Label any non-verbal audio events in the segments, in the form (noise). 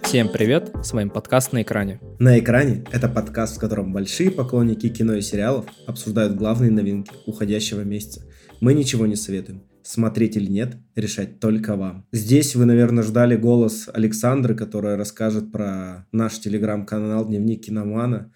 Всем привет, с вами подкаст «На экране». «На экране» — это подкаст, в котором большие поклонники кино и сериалов обсуждают главные новинки уходящего месяца. Мы ничего не советуем. Смотреть или нет, решать только вам. Здесь вы, наверное, ждали голос Александры, которая расскажет про наш телеграм-канал «Дневник киномана»,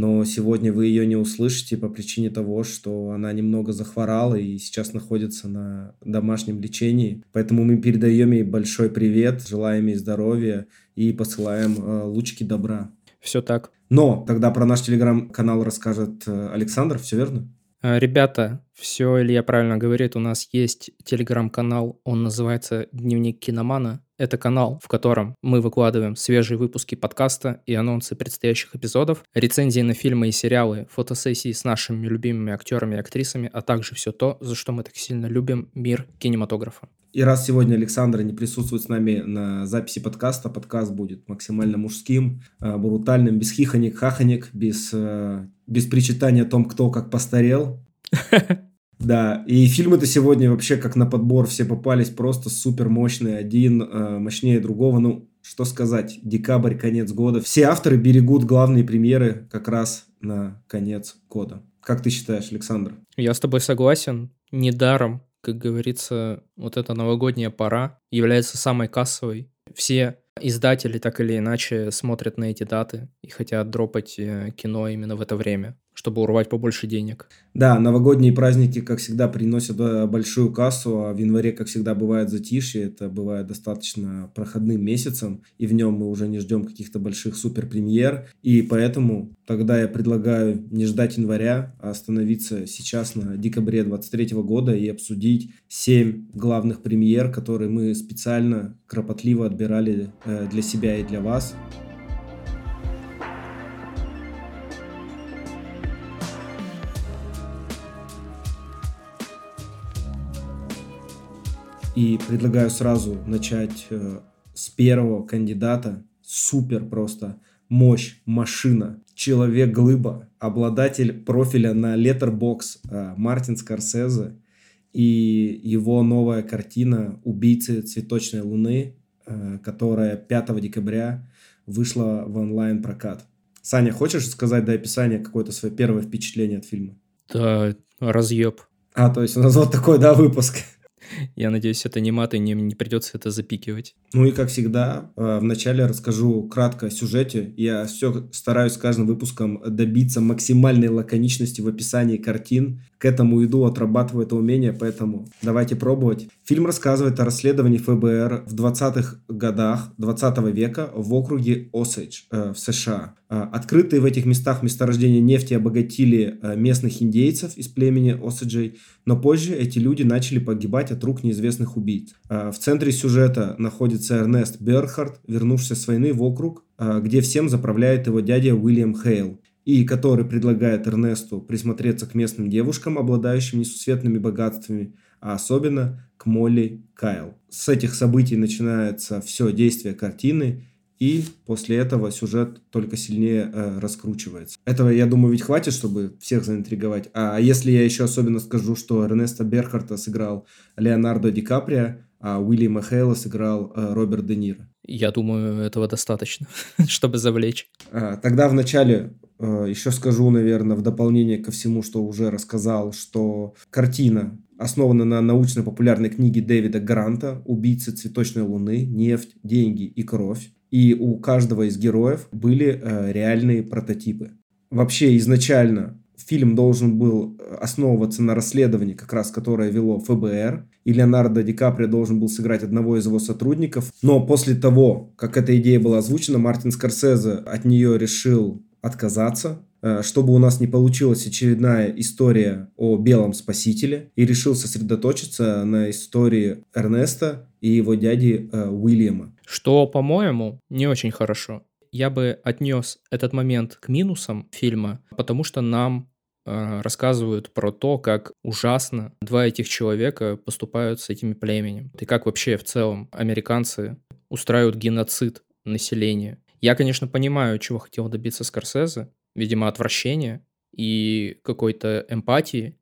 но сегодня вы ее не услышите по причине того, что она немного захворала и сейчас находится на домашнем лечении. Поэтому мы передаем ей большой привет, желаем ей здоровья и посылаем э, лучки добра. Все так. Но тогда про наш телеграм-канал расскажет э, Александр, все верно? Э, ребята, все Илья правильно говорит, у нас есть телеграм-канал, он называется «Дневник киномана». Это канал, в котором мы выкладываем свежие выпуски подкаста и анонсы предстоящих эпизодов, рецензии на фильмы и сериалы, фотосессии с нашими любимыми актерами и актрисами, а также все то, за что мы так сильно любим мир кинематографа. И раз сегодня Александра не присутствует с нами на записи подкаста, подкаст будет максимально мужским, э, брутальным, без хихонек, хахонек, без, э, без причитания о том, кто как постарел. (laughs) Да, и фильмы-то сегодня вообще как на подбор все попались просто супер мощные, один э, мощнее другого. Ну, что сказать, декабрь, конец года. Все авторы берегут главные премьеры как раз на конец года. Как ты считаешь, Александр? Я с тобой согласен. Недаром, как говорится, вот эта новогодняя пора является самой кассовой. Все издатели так или иначе смотрят на эти даты и хотят дропать э, кино именно в это время чтобы урвать побольше денег. Да, новогодние праздники, как всегда, приносят э, большую кассу, а в январе, как всегда, бывает затишье, это бывает достаточно проходным месяцем, и в нем мы уже не ждем каких-то больших супер премьер, и поэтому тогда я предлагаю не ждать января, а остановиться сейчас на декабре 23 года и обсудить 7 главных премьер, которые мы специально, кропотливо отбирали э, для себя и для вас. И предлагаю сразу начать э, с первого кандидата. Супер просто. Мощь, машина, человек-глыба, обладатель профиля на Letterbox э, Мартин Скорсезе и его новая картина «Убийцы цветочной луны», э, которая 5 декабря вышла в онлайн-прокат. Саня, хочешь сказать до описания какое-то свое первое впечатление от фильма? Да, разъеб. А, то есть у нас вот такой, да, выпуск. Я надеюсь, это не мат, и не, не придется это запикивать. Ну и как всегда, э, вначале расскажу кратко о сюжете. Я все стараюсь с каждым выпуском добиться максимальной лаконичности в описании картин. К этому иду, отрабатываю это умение, поэтому давайте пробовать. Фильм рассказывает о расследовании ФБР в 20-х годах 20 века в округе Осейдж э, в США. Э, открытые в этих местах месторождения нефти обогатили местных индейцев из племени Осейджей, но позже эти люди начали погибать от рук неизвестных убийц. В центре сюжета находится Эрнест Берхард, вернувшийся с войны в округ, где всем заправляет его дядя Уильям Хейл, и который предлагает Эрнесту присмотреться к местным девушкам, обладающим несусветными богатствами, а особенно к Молли Кайл. С этих событий начинается все действие картины, и после этого сюжет только сильнее э, раскручивается. Этого, я думаю, ведь хватит, чтобы всех заинтриговать. А если я еще особенно скажу, что Эрнеста Берхарта сыграл Леонардо Ди Каприо, а Уильяма Хейла сыграл э, Роберт Де Ниро. Я думаю, этого достаточно, (laughs) чтобы завлечь. А, тогда вначале еще скажу, наверное, в дополнение ко всему, что уже рассказал, что картина основана на научно-популярной книге Дэвида Гранта «Убийцы цветочной луны. Нефть, деньги и кровь». И у каждого из героев были э, реальные прототипы. Вообще изначально фильм должен был э, основываться на расследовании, как раз которое вело ФБР, и Леонардо Ди Каприо должен был сыграть одного из его сотрудников. Но после того, как эта идея была озвучена, Мартин Скорсезе от нее решил отказаться, э, чтобы у нас не получилась очередная история о белом спасителе, и решил сосредоточиться на истории Эрнеста и его дяди э, Уильяма. Что, по-моему, не очень хорошо. Я бы отнес этот момент к минусам фильма, потому что нам э, рассказывают про то, как ужасно два этих человека поступают с этими племенем. И как вообще в целом американцы устраивают геноцид населения. Я, конечно, понимаю, чего хотел добиться Скорсезе. Видимо, отвращения и какой-то эмпатии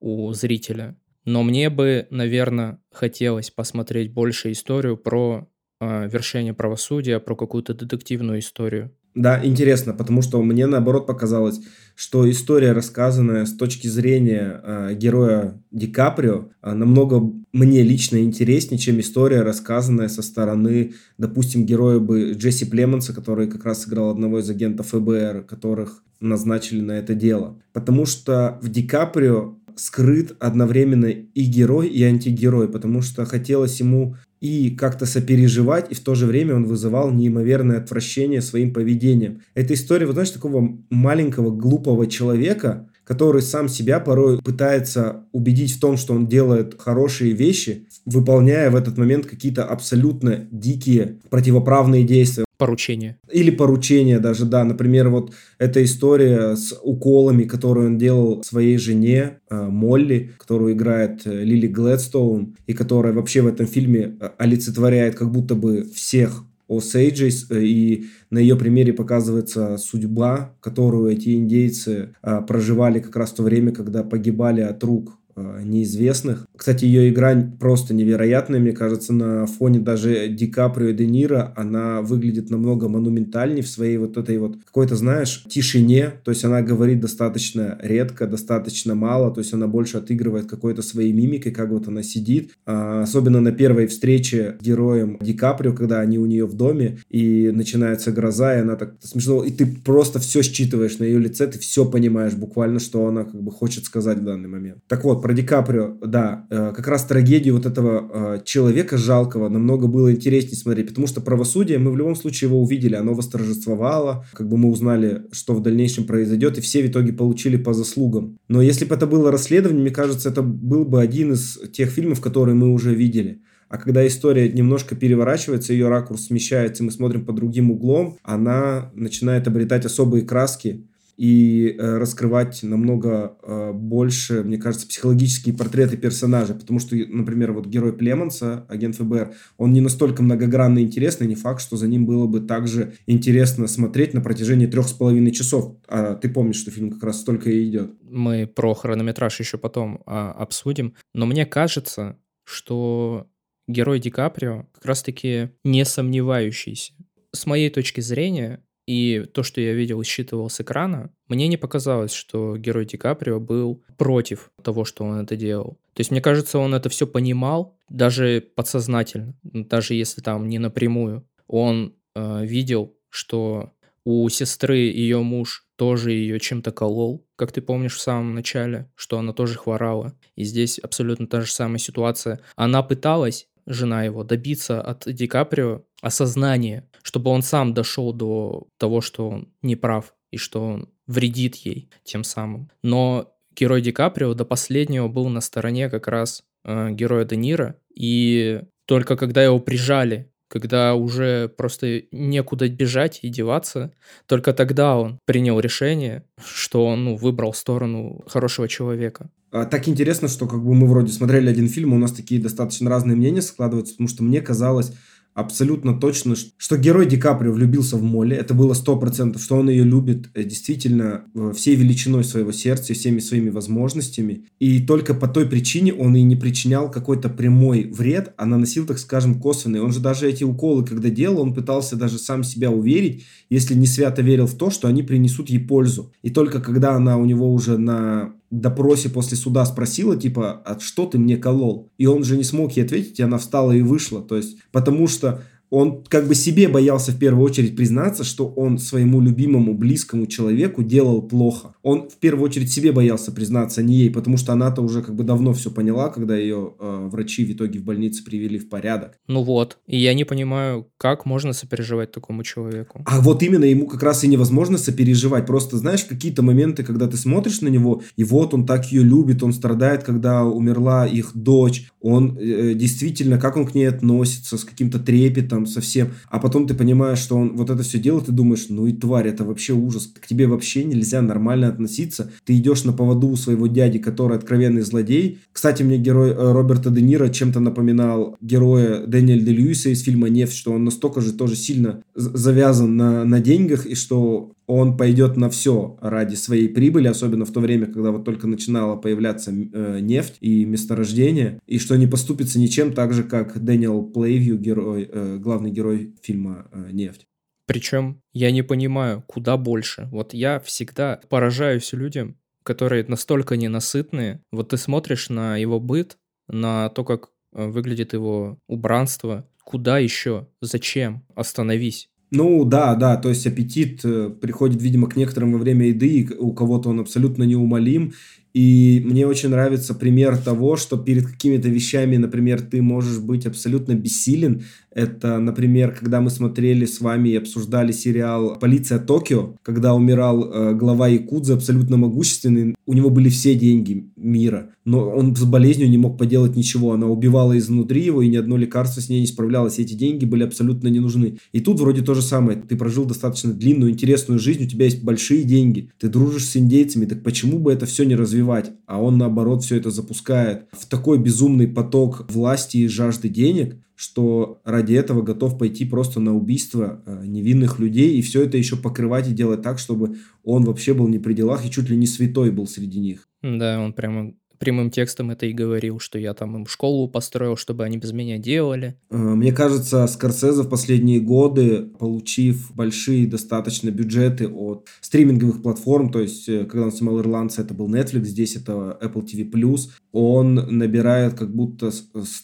у зрителя. Но мне бы, наверное, хотелось посмотреть больше историю про э, вершение правосудия, про какую-то детективную историю. Да, интересно, потому что мне наоборот показалось, что история, рассказанная с точки зрения э, героя Ди Каприо, э, намного мне лично интереснее, чем история, рассказанная со стороны, допустим, героя бы Джесси Племонса, который как раз сыграл одного из агентов ФБР, которых назначили на это дело. Потому что в Ди Каприо скрыт одновременно и герой, и антигерой, потому что хотелось ему и как-то сопереживать, и в то же время он вызывал неимоверное отвращение своим поведением. Это история, вот знаешь, такого маленького глупого человека, который сам себя порой пытается убедить в том, что он делает хорошие вещи, выполняя в этот момент какие-то абсолютно дикие противоправные действия. Поручение. Или поручение даже, да. Например, вот эта история с уколами, которую он делал своей жене э, Молли, которую играет э, Лили Глэдстоун, и которая вообще в этом фильме э, олицетворяет как будто бы всех Осейджис, и на ее примере показывается судьба, которую эти индейцы проживали как раз в то время, когда погибали от рук неизвестных. Кстати, ее игра просто невероятная, мне кажется, на фоне даже Ди Каприо и Де Ниро она выглядит намного монументальнее в своей вот этой вот какой-то, знаешь, тишине, то есть она говорит достаточно редко, достаточно мало, то есть она больше отыгрывает какой-то своей мимикой, как вот она сидит, а, особенно на первой встрече с героем Ди Каприо, когда они у нее в доме, и начинается гроза, и она так смешно, и ты просто все считываешь на ее лице, ты все понимаешь буквально, что она как бы хочет сказать в данный момент. Так вот, про Ди Каприо, да, э, как раз трагедию вот этого э, человека жалкого намного было интереснее смотреть, потому что правосудие, мы в любом случае его увидели, оно восторжествовало, как бы мы узнали, что в дальнейшем произойдет, и все в итоге получили по заслугам. Но если бы это было расследование, мне кажется, это был бы один из тех фильмов, которые мы уже видели. А когда история немножко переворачивается, ее ракурс смещается, мы смотрим по другим углом, она начинает обретать особые краски, и э, раскрывать намного э, больше, мне кажется, психологические портреты персонажа, потому что, например, вот герой Племонса, агент ФБР, он не настолько многогранный и интересный, не факт, что за ним было бы также интересно смотреть на протяжении трех с половиной часов. А ты помнишь, что фильм как раз столько и идет. Мы про хронометраж еще потом а, обсудим, но мне кажется, что герой Ди Каприо как раз-таки не сомневающийся. С моей точки зрения, и то, что я видел и считывал с экрана, мне не показалось, что герой Ди Каприо был против того, что он это делал. То есть, мне кажется, он это все понимал, даже подсознательно, даже если там не напрямую. Он э, видел, что у сестры ее муж тоже ее чем-то колол, как ты помнишь в самом начале, что она тоже хворала. И здесь абсолютно та же самая ситуация. Она пыталась жена его, добиться от Ди Каприо осознания, чтобы он сам дошел до того, что он не прав и что он вредит ей тем самым. Но герой Ди Каприо до последнего был на стороне как раз э, героя Де Ниро, и только когда его прижали, когда уже просто некуда бежать и деваться, только тогда он принял решение, что он ну, выбрал сторону хорошего человека. А, так интересно, что как бы мы вроде смотрели один фильм, у нас такие достаточно разные мнения складываются, потому что мне казалось абсолютно точно, что герой Ди Каприо влюбился в Молли. Это было сто процентов, что он ее любит э, действительно э, всей величиной своего сердца, всеми своими возможностями. И только по той причине он и не причинял какой-то прямой вред, а наносил, так скажем, косвенный. Он же даже эти уколы, когда делал, он пытался даже сам себя уверить, если не свято верил в то, что они принесут ей пользу. И только когда она у него уже на допросе после суда спросила, типа, а что ты мне колол? И он же не смог ей ответить, и она встала и вышла. То есть, потому что он как бы себе боялся в первую очередь признаться, что он своему любимому, близкому человеку делал плохо. Он в первую очередь себе боялся признаться, а не ей, потому что она-то уже как бы давно все поняла, когда ее э, врачи в итоге в больнице привели в порядок. Ну вот, и я не понимаю, как можно сопереживать такому человеку. А вот именно ему как раз и невозможно сопереживать. Просто знаешь, какие-то моменты, когда ты смотришь на него, и вот он так ее любит, он страдает, когда умерла их дочь, он э, действительно, как он к ней относится, с каким-то трепетом, совсем, а потом ты понимаешь, что он вот это все делает, ты думаешь, ну и тварь, это вообще ужас, к тебе вообще нельзя нормально относиться, ты идешь на поводу у своего дяди, который откровенный злодей. Кстати, мне герой э, Роберта Де Ниро чем-то напоминал героя Дэниэль Де Льюиса из фильма «Нефть», что он настолько же тоже сильно завязан на, на деньгах, и что он пойдет на все ради своей прибыли, особенно в то время, когда вот только начинала появляться э, нефть и месторождение, и что не поступится ничем так же, как Дэниел Плейвью, герой, э, главный герой фильма э, «Нефть». Причем я не понимаю, куда больше. Вот я всегда поражаюсь людям, которые настолько ненасытные. Вот ты смотришь на его быт, на то, как э, выглядит его убранство. Куда еще? Зачем? Остановись. Ну да, да, то есть аппетит э, приходит, видимо, к некоторым во время еды, и у кого-то он абсолютно неумолим, и мне очень нравится пример того, что перед какими-то вещами, например, ты можешь быть абсолютно бессилен. Это, например, когда мы смотрели с вами и обсуждали сериал «Полиция Токио», когда умирал э, глава Якудзы, абсолютно могущественный. У него были все деньги мира, но он с болезнью не мог поделать ничего. Она убивала изнутри его, и ни одно лекарство с ней не справлялось. Эти деньги были абсолютно не нужны. И тут вроде то же самое. Ты прожил достаточно длинную, интересную жизнь, у тебя есть большие деньги, ты дружишь с индейцами, так почему бы это все не развивать? Развивать, а он наоборот все это запускает в такой безумный поток власти и жажды денег, что ради этого готов пойти просто на убийство э, невинных людей и все это еще покрывать и делать так, чтобы он вообще был не при делах и чуть ли не святой был среди них. Да, он прямо прямым текстом это и говорил, что я там им школу построил, чтобы они без меня делали. Э, мне кажется, Скорсезе в последние годы, получив большие достаточно бюджеты от стриминговых платформ, то есть, э, когда он снимал «Ирландца», это был Netflix, здесь это Apple TV+, он набирает как будто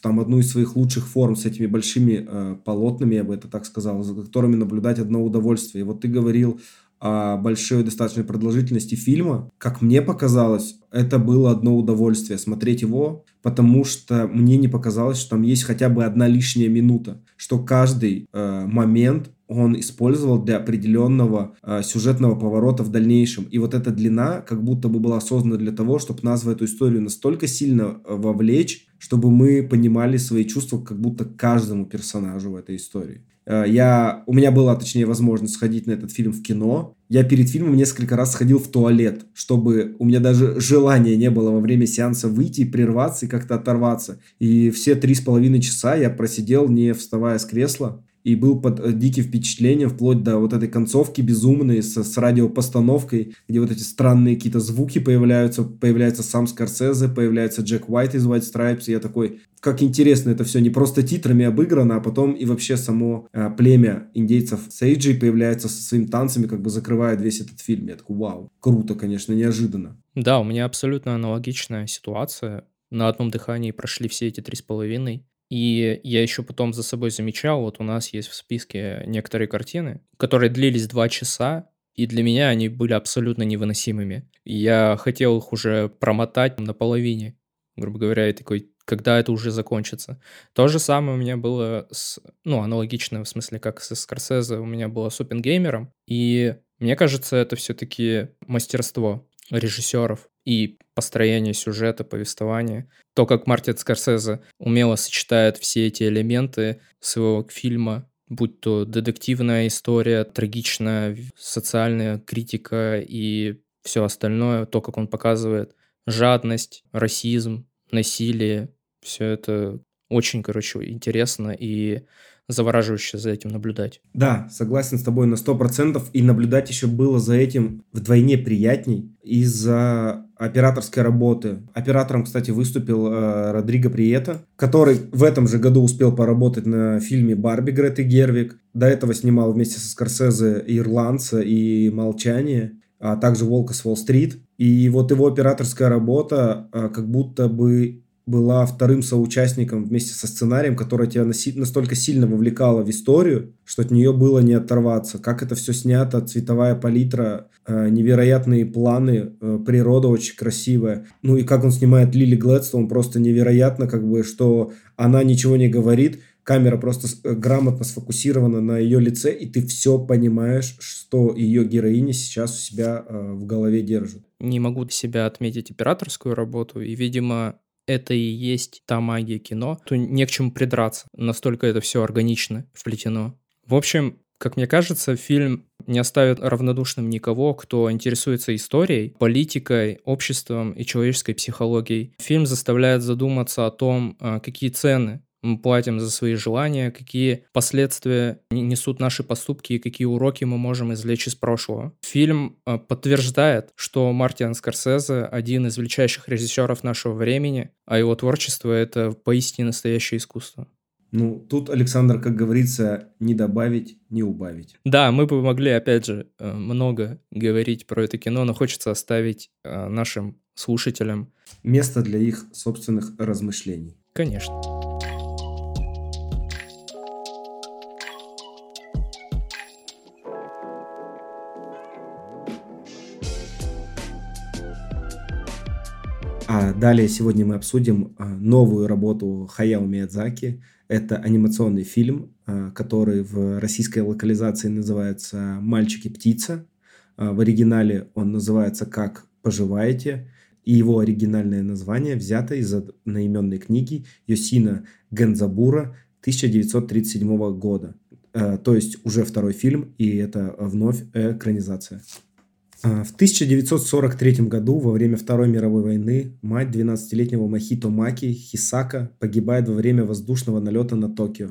там одну из своих лучших форм с этими большими э, полотнами, я бы это так сказал, за которыми наблюдать одно удовольствие. И вот ты говорил большой достаточной продолжительности фильма, как мне показалось, это было одно удовольствие смотреть его, потому что мне не показалось, что там есть хотя бы одна лишняя минута, что каждый э, момент он использовал для определенного э, сюжетного поворота в дальнейшем. И вот эта длина как будто бы была создана для того, чтобы нас в эту историю настолько сильно э, вовлечь, чтобы мы понимали свои чувства как будто каждому персонажу в этой истории. Э, я, у меня была, точнее, возможность сходить на этот фильм в кино. Я перед фильмом несколько раз сходил в туалет, чтобы у меня даже желания не было во время сеанса выйти, прерваться и как-то оторваться. И все три с половиной часа я просидел, не вставая с кресла и был под э, диким впечатлением вплоть до вот этой концовки безумной с, с радиопостановкой, где вот эти странные какие-то звуки появляются, появляется сам Скорсезе, появляется Джек Уайт из White Stripes, и я такой, как интересно это все, не просто титрами обыграно, а потом и вообще само э, племя индейцев Сейджи появляется со своими танцами, как бы закрывает весь этот фильм. Я такой, вау, круто, конечно, неожиданно. Да, у меня абсолютно аналогичная ситуация. На одном дыхании прошли все эти три с половиной. И я еще потом за собой замечал, вот у нас есть в списке некоторые картины, которые длились два часа, и для меня они были абсолютно невыносимыми. Я хотел их уже промотать на половине, грубо говоря, и такой, когда это уже закончится. То же самое у меня было с, ну, аналогично, в смысле, как со Скорсезе, у меня было с Опенгеймером, и мне кажется, это все-таки мастерство режиссеров и построение сюжета, повествования. То, как Мартин Скорсезе умело сочетает все эти элементы своего фильма, будь то детективная история, трагичная социальная критика и все остальное, то, как он показывает жадность, расизм, насилие, все это очень, короче, интересно и завораживающе за этим наблюдать. Да, согласен с тобой на 100%. И наблюдать еще было за этим вдвойне приятней из-за операторской работы. Оператором, кстати, выступил э, Родриго Приета, который в этом же году успел поработать на фильме «Барби» Греты Гервик. До этого снимал вместе со Скорсезе «Ирландца» и «Молчание», а также «Волка с Уолл-стрит». И вот его операторская работа э, как будто бы была вторым соучастником вместе со сценарием, которая тебя настолько сильно вовлекала в историю, что от нее было не оторваться. Как это все снято, цветовая палитра, э, невероятные планы, э, природа очень красивая. Ну и как он снимает Лили Глэдстоун, просто невероятно, как бы, что она ничего не говорит, камера просто э, грамотно сфокусирована на ее лице, и ты все понимаешь, что ее героиня сейчас у себя в голове держит. Не могу себя отметить операторскую работу, и, видимо, это и есть та магия кино, то не к чему придраться. Настолько это все органично вплетено. В общем, как мне кажется, фильм не оставит равнодушным никого, кто интересуется историей, политикой, обществом и человеческой психологией. Фильм заставляет задуматься о том, а, какие цены мы платим за свои желания, какие последствия несут наши поступки и какие уроки мы можем извлечь из прошлого. Фильм э, подтверждает, что Мартин Скорсезе один из величайших режиссеров нашего времени, а его творчество — это поистине настоящее искусство. Ну, тут, Александр, как говорится, не добавить, не убавить. Да, мы бы могли, опять же, э, много говорить про это кино, но хочется оставить э, нашим слушателям место для их собственных размышлений. Конечно. А далее сегодня мы обсудим а, новую работу Хаяо Миядзаки. Это анимационный фильм, а, который в российской локализации называется «Мальчик и птица». А, в оригинале он называется «Как поживаете?». И его оригинальное название взято из одноименной книги Йосина Гензабура 1937 года. То есть уже второй фильм, и это вновь экранизация. А, в 1943 году, во время Второй мировой войны, мать 12-летнего Махито Маки, Хисака, погибает во время воздушного налета на Токио.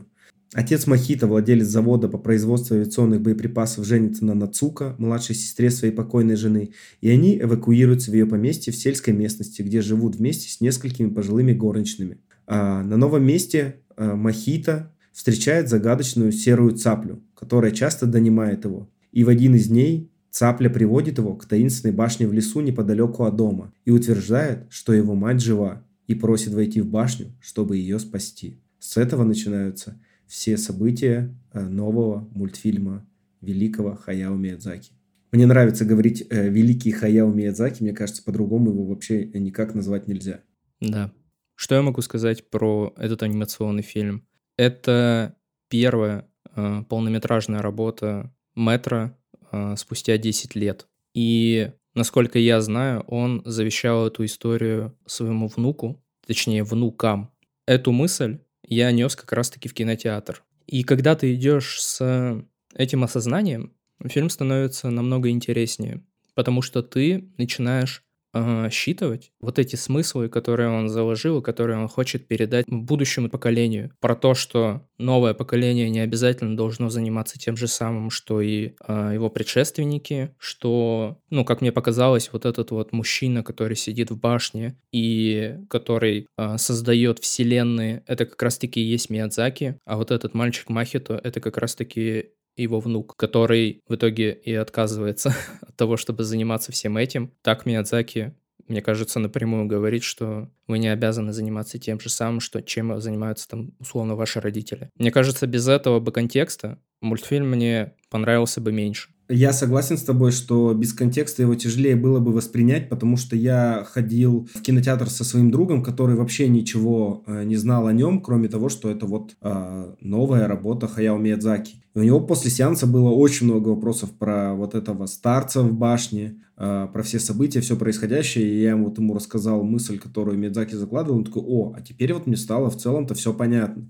Отец Махита, владелец завода по производству авиационных боеприпасов, женится на Нацука, младшей сестре своей покойной жены, и они эвакуируются в ее поместье в сельской местности, где живут вместе с несколькими пожилыми горничными. А на новом месте а, Махита встречает загадочную серую цаплю, которая часто донимает его. И в один из дней Цапля приводит его к таинственной башне в лесу неподалеку от дома и утверждает, что его мать жива, и просит войти в башню, чтобы ее спасти. С этого начинаются все события э, нового мультфильма великого Хаяо Миядзаки. Мне нравится говорить э, «великий Хаяо Миядзаки», мне кажется, по-другому его вообще никак назвать нельзя. Да. Что я могу сказать про этот анимационный фильм? Это первая э, полнометражная работа Метра, э, спустя 10 лет. И, насколько я знаю, он завещал эту историю своему внуку, точнее, внукам. Эту мысль я нес как раз-таки в кинотеатр. И когда ты идешь с этим осознанием, фильм становится намного интереснее, потому что ты начинаешь э, считывать вот эти смыслы, которые он заложил, которые он хочет передать будущему поколению. Про то, что новое поколение не обязательно должно заниматься тем же самым, что и э, его предшественники, что, ну, как мне показалось, вот этот вот мужчина, который сидит в башне и который э, создает вселенные, это как раз-таки и есть Миядзаки, а вот этот мальчик Махито, это как раз-таки его внук, который в итоге и отказывается (laughs) от того, чтобы заниматься всем этим. Так Миядзаки, мне кажется, напрямую говорит, что вы не обязаны заниматься тем же самым, что чем занимаются там условно ваши родители. Мне кажется, без этого бы контекста мультфильм мне понравился бы меньше. Я согласен с тобой, что без контекста его тяжелее было бы воспринять, потому что я ходил в кинотеатр со своим другом, который вообще ничего э, не знал о нем, кроме того, что это вот э, новая работа Хаяо Миядзаки. И у него после сеанса было очень много вопросов про вот этого старца в башне, э, про все события, все происходящее. И я вот ему рассказал мысль, которую Миядзаки закладывал. Он такой, о, а теперь вот мне стало в целом-то все понятно.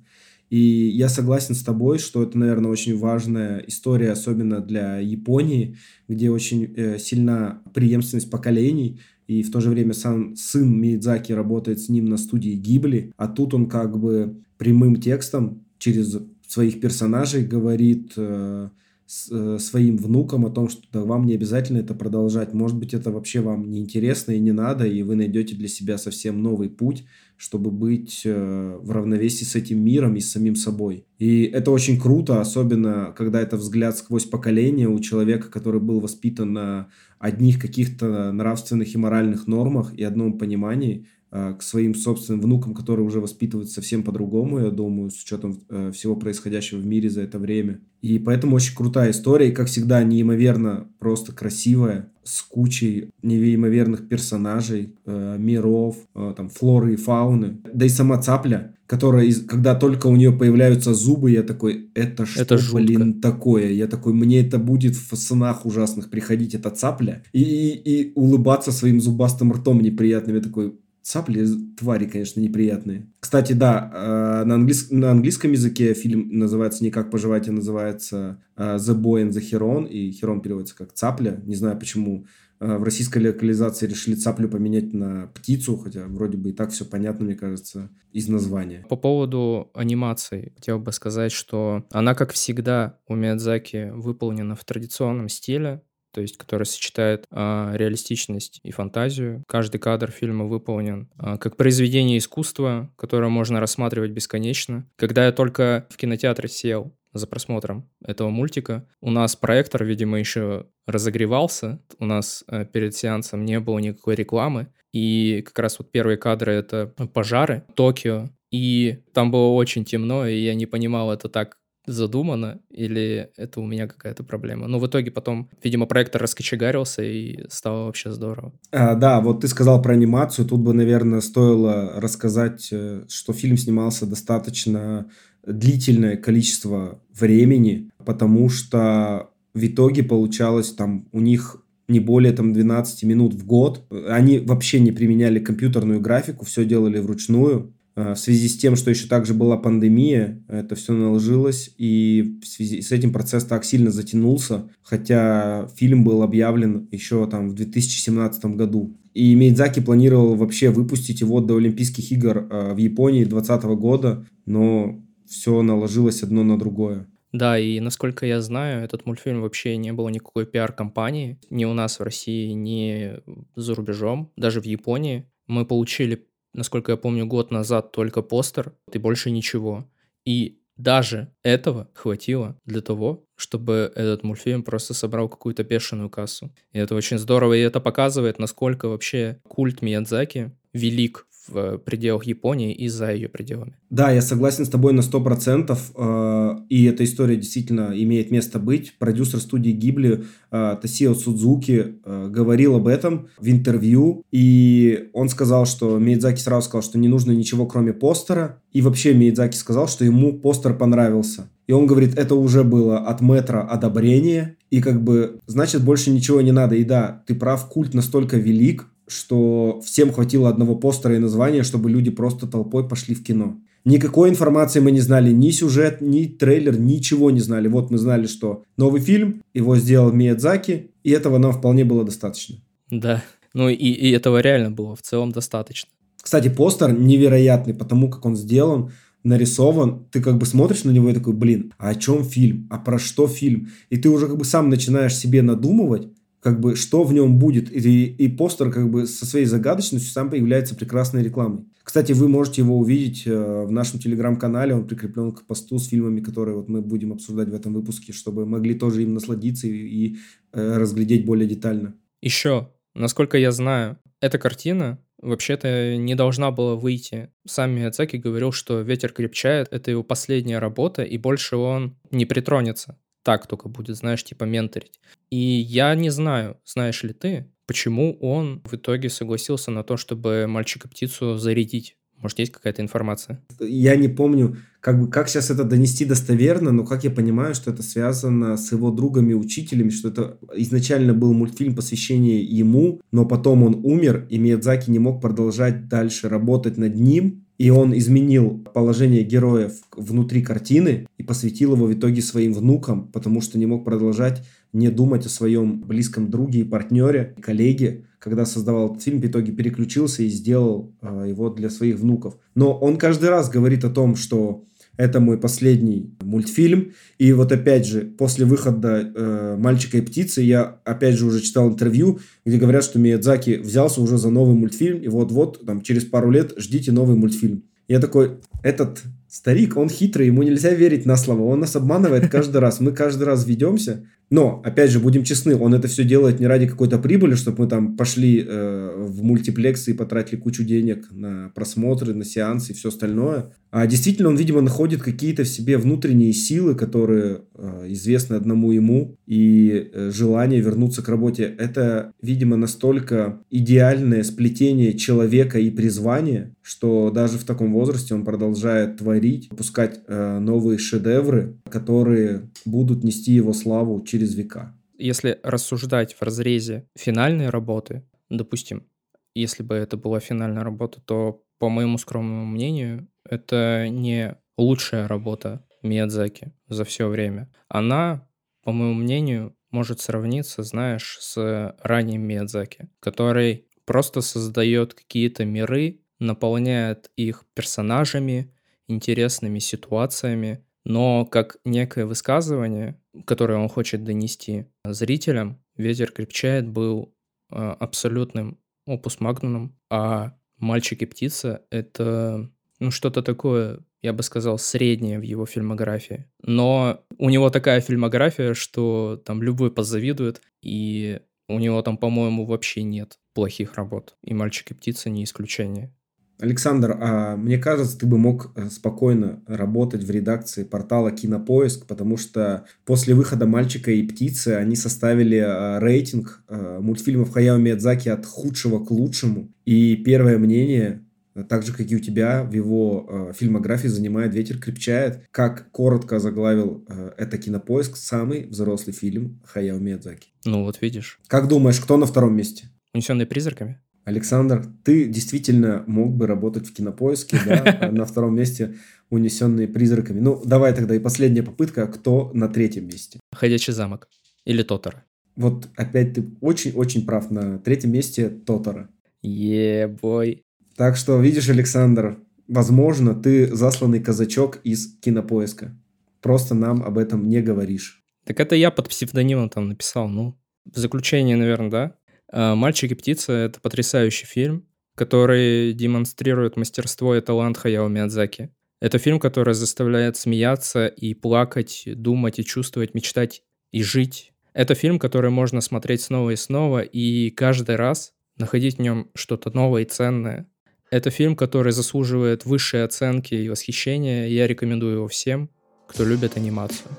И я согласен с тобой, что это, наверное, очень важная история, особенно для Японии, где очень э, сильна преемственность поколений, и в то же время сам сын Миядзаки работает с ним на студии Гибли, а тут он как бы прямым текстом через своих персонажей говорит э, с, э, своим внукам о том, что да, вам не обязательно это продолжать. Может быть, это вообще вам не интересно и не надо, и вы найдете для себя совсем новый путь, чтобы быть э, в равновесии с этим миром и с самим собой. И это очень круто, особенно когда это взгляд сквозь поколение у человека, который был воспитан на одних каких-то нравственных и моральных нормах и одном понимании, к своим собственным внукам, которые уже воспитываются совсем по-другому, я думаю, с учетом э, всего происходящего в мире за это время. И поэтому очень крутая история, и, как всегда, неимоверно просто красивая, с кучей неимоверных персонажей, э, миров, э, там, флоры и фауны. Да и сама цапля, которая, из, когда только у нее появляются зубы, я такой, это что, это блин, такое? Я такой, мне это будет в снах ужасных приходить, эта цапля, и, и, и улыбаться своим зубастым ртом неприятным. Я такой, Цапли, твари, конечно, неприятные. Кстати, да, э, на, английс... на английском языке фильм называется не «Как поживать», а называется э, «The Boy and the Heron», и Херон переводится как «Цапля». Не знаю, почему э, в российской локализации решили цаплю поменять на птицу, хотя вроде бы и так все понятно, мне кажется, из названия. По поводу анимации хотел бы сказать, что она, как всегда, у Миядзаки выполнена в традиционном стиле, то есть который сочетает а, реалистичность и фантазию. Каждый кадр фильма выполнен а, как произведение искусства, которое можно рассматривать бесконечно. Когда я только в кинотеатре сел за просмотром этого мультика. У нас проектор, видимо, еще разогревался. У нас э, перед сеансом не было никакой рекламы. И как раз вот первые кадры — это пожары Токио. И там было очень темно, и я не понимал, это так задумано или это у меня какая-то проблема. Но в итоге потом, видимо, проектор раскочегарился и стало вообще здорово. А, да, вот ты сказал про анимацию. Тут бы, наверное, стоило рассказать, э, что фильм снимался достаточно длительное количество времени, потому что в итоге получалось там у них не более там 12 минут в год. Они вообще не применяли компьютерную графику, все делали вручную. Э, в связи с тем, что еще также была пандемия, это все наложилось, и в связи с этим процесс так сильно затянулся, хотя фильм был объявлен еще там в 2017 году. И Мейдзаки планировал вообще выпустить его до Олимпийских игр э, в Японии 2020 года, но все наложилось одно на другое. Да, и насколько я знаю, этот мультфильм вообще не было никакой пиар-компании ни у нас в России, ни за рубежом, даже в Японии. Мы получили, насколько я помню, год назад только постер и больше ничего. И даже этого хватило для того, чтобы этот мультфильм просто собрал какую-то бешеную кассу. И это очень здорово, и это показывает, насколько вообще культ Миядзаки велик в пределах Японии и за ее пределами. Да, я согласен с тобой на 100%, э, и эта история действительно имеет место быть. Продюсер студии Гибли э, Тасио Судзуки э, говорил об этом в интервью, и он сказал, что Миядзаки сразу сказал, что не нужно ничего кроме постера, и вообще Миядзаки сказал, что ему постер понравился. И он говорит, это уже было от метра одобрение, и как бы, значит, больше ничего не надо. И да, ты прав, культ настолько велик, что всем хватило одного постера и названия, чтобы люди просто толпой пошли в кино. Никакой информации мы не знали, ни сюжет, ни трейлер, ничего не знали. Вот мы знали, что новый фильм, его сделал Миядзаки, и этого нам вполне было достаточно. Да, ну и, и этого реально было в целом достаточно. Кстати, постер невероятный, потому как он сделан, нарисован, ты как бы смотришь на него и такой, блин, а о чем фильм, а про что фильм? И ты уже как бы сам начинаешь себе надумывать, как бы, что в нем будет. И, и постер как бы со своей загадочностью сам появляется прекрасной рекламой. Кстати, вы можете его увидеть э, в нашем телеграм-канале, он прикреплен к посту с фильмами, которые вот мы будем обсуждать в этом выпуске, чтобы могли тоже им насладиться и, и э, разглядеть более детально. Еще, насколько я знаю, эта картина вообще-то не должна была выйти. Сам Миядзаки говорил, что «Ветер крепчает» — это его последняя работа, и больше он не притронется так только будет, знаешь, типа менторить. И я не знаю, знаешь ли ты, почему он в итоге согласился на то, чтобы мальчика-птицу зарядить. Может, есть какая-то информация? Я не помню, как, бы, как сейчас это донести достоверно, но как я понимаю, что это связано с его другами учителями, что это изначально был мультфильм посвящение ему, но потом он умер, и Миядзаки не мог продолжать дальше работать над ним, и он изменил положение героев внутри картины и посвятил его в итоге своим внукам, потому что не мог продолжать не думать о своем близком друге и партнере, коллеге, когда создавал этот фильм, в итоге переключился и сделал э, его для своих внуков. Но он каждый раз говорит о том, что это мой последний мультфильм. И вот опять же, после выхода э, «Мальчика и птицы» я опять же уже читал интервью, где говорят, что Миядзаки взялся уже за новый мультфильм, и вот-вот, там, через пару лет ждите новый мультфильм. Я такой, этот старик, он хитрый, ему нельзя верить на слово, он нас обманывает каждый раз. Мы каждый раз ведемся, но, опять же, будем честны, он это все делает не ради какой-то прибыли, чтобы мы там пошли э, в мультиплексы и потратили кучу денег на просмотры, на сеансы и все остальное. А действительно, он, видимо, находит какие-то в себе внутренние силы, которые э, известны одному ему, и э, желание вернуться к работе. Это, видимо, настолько идеальное сплетение человека и призвания, что даже в таком возрасте он продолжает творить, выпускать э, новые шедевры, которые будут нести его славу через века. Если рассуждать в разрезе финальной работы, допустим, если бы это была финальная работа, то, по моему скромному мнению, это не лучшая работа Миядзаки за все время. Она, по моему мнению, может сравниться, знаешь, с ранним Миядзаки, который просто создает какие-то миры, наполняет их персонажами, интересными ситуациями, но как некое высказывание, которое он хочет донести зрителям, «Ветер крепчает» был э, абсолютным опус магнумом, а «Мальчик и птица» — это ну, что-то такое, я бы сказал, среднее в его фильмографии. Но у него такая фильмография, что там любой позавидует, и у него там, по-моему, вообще нет плохих работ. И «Мальчик и птица» не исключение. Александр, а мне кажется, ты бы мог э, спокойно работать в редакции портала Кинопоиск, потому что после выхода «Мальчика и птицы» они составили э, рейтинг э, мультфильмов Хаяо Миядзаки от худшего к лучшему. И первое мнение так же, как и у тебя, в его э, фильмографии занимает «Ветер крепчает». Как коротко заглавил э, это кинопоиск, самый взрослый фильм Хаяо Миядзаки. Ну вот видишь. Как думаешь, кто на втором месте? «Унесенные призраками»? Александр, ты действительно мог бы работать в кинопоиске, да, (laughs) на втором месте «Унесенные призраками». Ну, давай тогда и последняя попытка. Кто на третьем месте? «Ходячий замок» или «Тотора». Вот опять ты очень-очень прав. На третьем месте «Тотора». Е-бой. Так что, видишь, Александр, возможно, ты засланный казачок из кинопоиска. Просто нам об этом не говоришь. Так это я под псевдонимом там написал, ну. В заключение, наверное, да. А, «Мальчик и птица» — это потрясающий фильм, который демонстрирует мастерство и талант Хаяо Миядзаки. Это фильм, который заставляет смеяться и плакать, думать и чувствовать, мечтать и жить. Это фильм, который можно смотреть снова и снова, и каждый раз находить в нем что-то новое и ценное. Это фильм, который заслуживает высшей оценки и восхищения. Я рекомендую его всем, кто любит анимацию.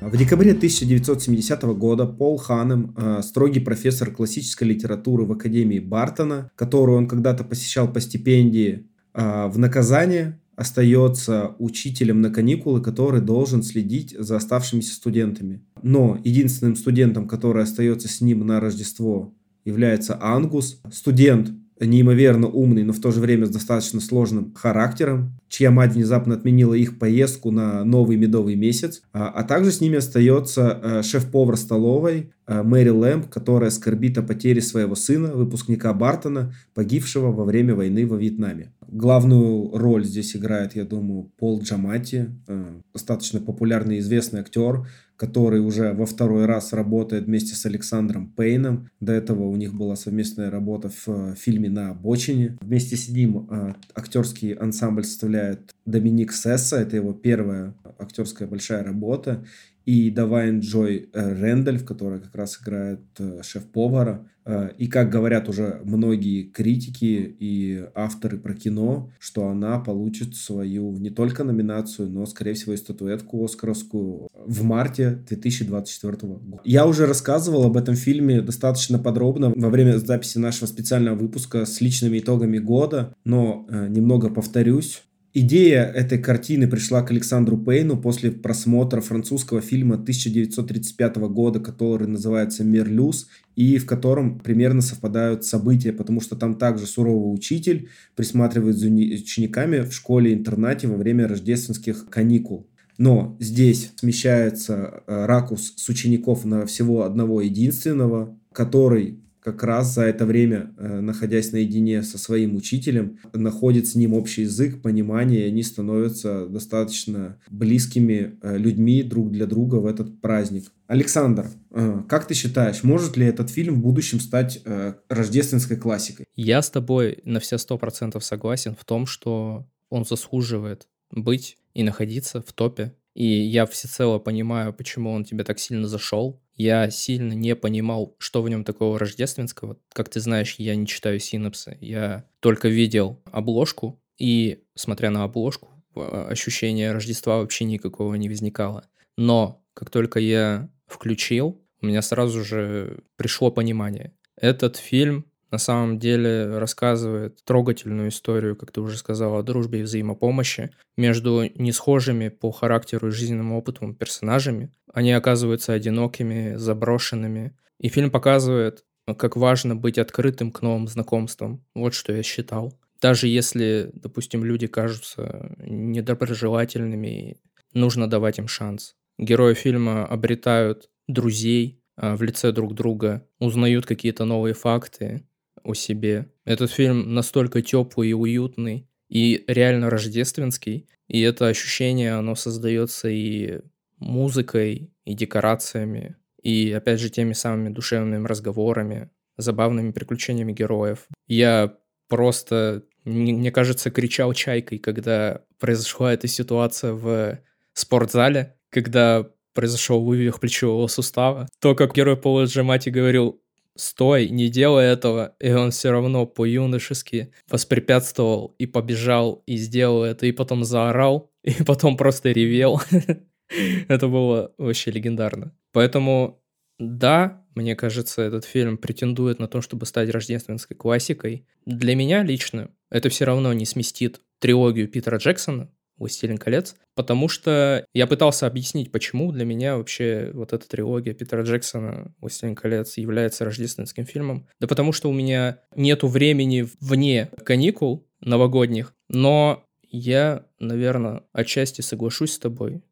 В декабре 1970 года Пол Ханем, э, строгий профессор классической литературы в Академии Бартона, которую он когда-то посещал по стипендии, э, в наказание остается учителем на каникулы, который должен следить за оставшимися студентами. Но единственным студентом, который остается с ним на Рождество, является Ангус. Студент неимоверно умный, но в то же время с достаточно сложным характером, чья мать внезапно отменила их поездку на новый медовый месяц. А, а также с ними остается э, шеф-повар столовой э, Мэри Лэмп, которая скорбит о потере своего сына, выпускника Бартона, погибшего во время войны во Вьетнаме. Главную роль здесь играет, я думаю, Пол Джамати, э, достаточно популярный известный актер, который уже во второй раз работает вместе с Александром Пейном. До этого у них была совместная работа в э, фильме «На обочине». Вместе с ним э, актерский ансамбль составляет Доминик Сесса, это его первая актерская большая работа и Давайн Джой Рэндальф, которая как раз играет шеф-повара. Э, и, как говорят уже многие критики и авторы про кино, что она получит свою не только номинацию, но, скорее всего, и статуэтку Оскаровскую в марте 2024 года. Я уже рассказывал об этом фильме достаточно подробно во время записи нашего специального выпуска с личными итогами года, но немного повторюсь. Идея этой картины пришла к Александру Пейну после просмотра французского фильма 1935 года, который называется «Мерлюз», и в котором примерно совпадают события, потому что там также суровый учитель присматривает за учениками в школе-интернате во время рождественских каникул. Но здесь смещается э, ракурс с учеников на всего одного единственного, который как раз за это время, э, находясь наедине со своим учителем, находит с ним общий язык, понимание, и они становятся достаточно близкими э, людьми друг для друга в этот праздник. Александр, э, как ты считаешь, может ли этот фильм в будущем стать рождественской классикой? Я с тобой на все сто процентов согласен в том, что он заслуживает быть и находиться в топе. И я всецело понимаю, почему он тебе так сильно зашел. Я сильно не понимал, что в нем такого рождественского. Как ты знаешь, я не читаю синапсы. Я только видел обложку, и, смотря на обложку, ощущения Рождества вообще никакого не возникало. Но как только я включил, у меня сразу же пришло понимание. Этот фильм на самом деле рассказывает трогательную историю, как ты уже сказал, о дружбе и взаимопомощи между несхожими по характеру и жизненному опыту персонажами. Они оказываются одинокими, заброшенными. И фильм показывает как важно быть открытым к новым знакомствам. Вот что я считал. Даже если, допустим, люди кажутся недоброжелательными, нужно давать им шанс. Герои фильма обретают друзей а, в лице друг друга, узнают какие-то новые факты о себе. Этот фильм настолько теплый и уютный, и реально рождественский, и это ощущение, оно создается и музыкой, и декорациями, и, опять же, теми самыми душевными разговорами, забавными приключениями героев. Я просто, мне кажется, кричал чайкой, когда произошла эта ситуация в спортзале, когда произошел вывих плечевого сустава. То, как герой Пола Джамати говорил, стой, не делай этого, и он все равно по-юношески воспрепятствовал и побежал, и сделал это, и потом заорал, и (laughs) потом просто ревел. (laughs) Это было вообще легендарно. Поэтому, да, мне кажется, этот фильм претендует на то, чтобы стать рождественской классикой. Для меня лично это все равно не сместит трилогию Питера Джексона, «Властелин колец», потому что я пытался объяснить, почему для меня вообще вот эта трилогия Питера Джексона «Властелин колец» является рождественским фильмом. Да потому что у меня нету времени вне каникул новогодних, но я, наверное, отчасти соглашусь с тобой,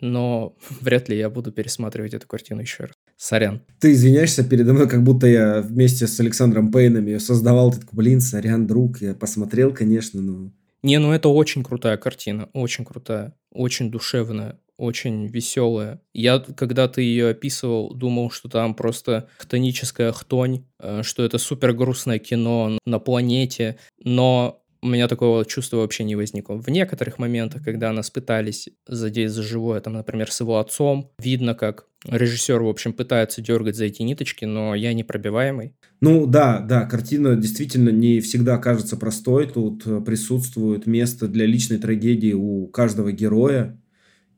но (laughs) вряд ли я буду пересматривать эту картину еще раз. Сорян. Ты извиняешься передо мной, как будто я вместе с Александром Пейном ее создавал. Ты такой, блин, сорян, друг, я посмотрел, конечно, но... Не, ну это очень крутая картина, очень крутая, очень душевная, очень веселая. Я, когда ты ее описывал, думал, что там просто хтоническая хтонь, э, что это супер грустное кино на планете, но у меня такого чувства вообще не возникло. В некоторых моментах, когда нас пытались задеть за живое, там, например, с его отцом, видно, как режиссер, в общем, пытается дергать за эти ниточки, но я непробиваемый. Ну да, да, картина действительно не всегда кажется простой. Тут э, присутствует место для личной трагедии у каждого героя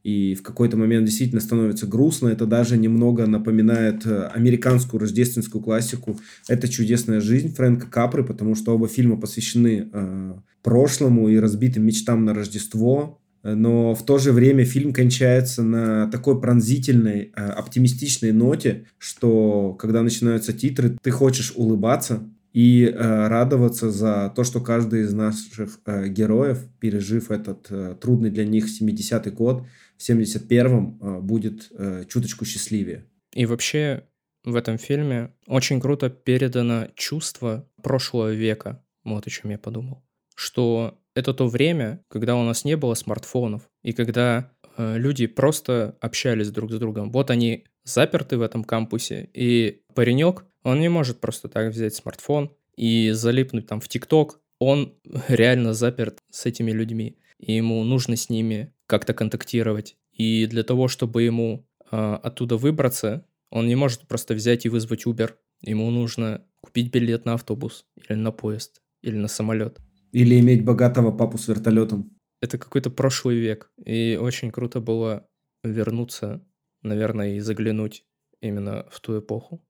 и в какой-то момент действительно становится грустно. Это даже немного напоминает э, американскую рождественскую классику «Это чудесная жизнь» Фрэнка Капры, потому что оба фильма посвящены э, прошлому и разбитым мечтам на Рождество. Но в то же время фильм кончается на такой пронзительной, э, оптимистичной ноте, что когда начинаются титры, ты хочешь улыбаться, и э, радоваться за то, что каждый из наших э, героев, пережив этот э, трудный для них 70-й год, в 71-м э, будет э, чуточку счастливее. И вообще в этом фильме очень круто передано чувство прошлого века. Вот о чем я подумал. Что это то время, когда у нас не было смартфонов, и когда э, люди просто общались друг с другом. Вот они заперты в этом кампусе, и паренек, он не может просто так взять смартфон и залипнуть там в ТикТок. Он (laughs) реально заперт с этими людьми, и ему нужно с ними как-то контактировать. И для того, чтобы ему э, оттуда выбраться, он не может просто взять и вызвать Uber. Ему нужно купить билет на автобус или на поезд или на самолет. Или иметь богатого папу с вертолетом. Это какой-то прошлый век. И очень круто было вернуться, наверное, и заглянуть именно в ту эпоху.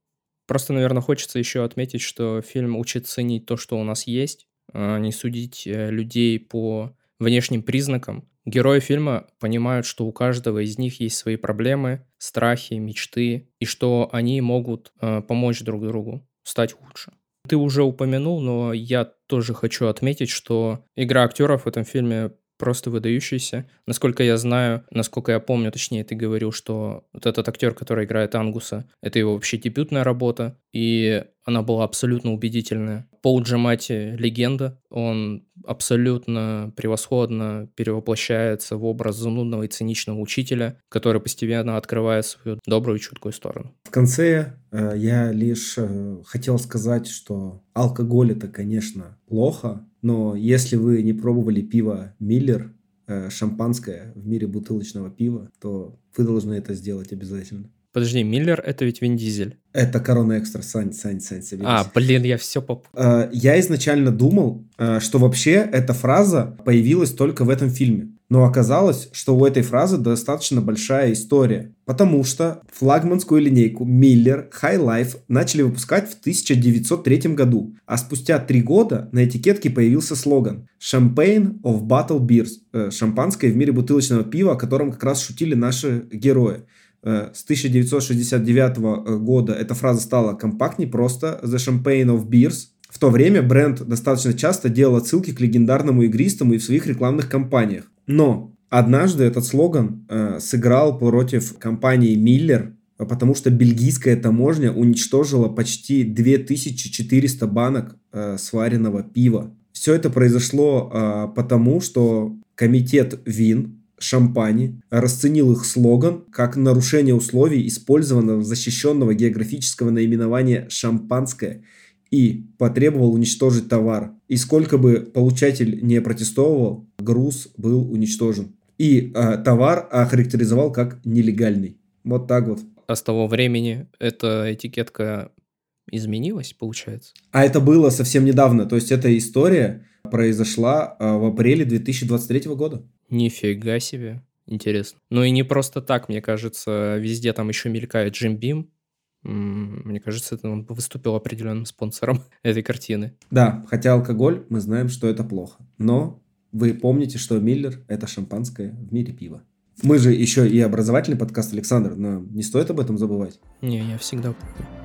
Просто, наверное, хочется еще отметить, что фильм учит ценить то, что у нас есть, а не судить э, людей по внешним признакам. Герои фильма понимают, что у каждого из них есть свои проблемы, страхи, мечты, и что они могут э, помочь друг другу стать лучше. Ты уже упомянул, но я тоже хочу отметить, что игра актеров в этом фильме просто выдающийся. Насколько я знаю, насколько я помню, точнее, ты говорил, что вот этот актер, который играет Ангуса, это его вообще дебютная работа, и она была абсолютно убедительная. Пол Джамати – легенда, он абсолютно превосходно перевоплощается в образ занудного и циничного учителя, который постепенно открывает свою добрую и чуткую сторону. В конце э, я лишь э, хотел сказать, что алкоголь это, конечно, плохо, но если вы не пробовали пиво Миллер, э, шампанское в мире бутылочного пива, то вы должны это сделать обязательно. Подожди, Миллер — это ведь Вин Дизель. Это Корона Экстра, Сань, Сань, Сань. Соберись. А, блин, я все поп... Э, я изначально думал, э, что вообще эта фраза появилась только в этом фильме. Но оказалось, что у этой фразы достаточно большая история. Потому что флагманскую линейку Miller High Life начали выпускать в 1903 году. А спустя три года на этикетке появился слоган Champagne of Bottle Beers. Э, шампанское в мире бутылочного пива, о котором как раз шутили наши герои. Э, с 1969 э, года эта фраза стала компактней, просто «The Champagne of Beers». В то время бренд достаточно часто делал отсылки к легендарному игристому и в своих рекламных кампаниях. Но однажды этот слоган э, сыграл против компании Miller, потому что бельгийская таможня уничтожила почти 2400 банок э, сваренного пива. Все это произошло э, потому, что комитет ВИН Шампани расценил их слоган как нарушение условий использованного защищенного географического наименования «шампанское» и потребовал уничтожить товар. И сколько бы получатель не протестовал, груз был уничтожен. И э, товар охарактеризовал как нелегальный. Вот так вот. А с того времени эта этикетка изменилась, получается? А это было совсем недавно. То есть эта история произошла э, в апреле 2023 года. Нифига себе. Интересно. Ну и не просто так, мне кажется, везде там еще мелькает Джим Бим. Мне кажется, это он выступил определенным спонсором (laughs) этой картины. Да, хотя алкоголь, мы знаем, что это плохо. Но вы помните, что Миллер – это шампанское в мире пива. Мы же еще и образовательный подкаст, Александр, но не стоит об этом забывать. Не, я всегда помню.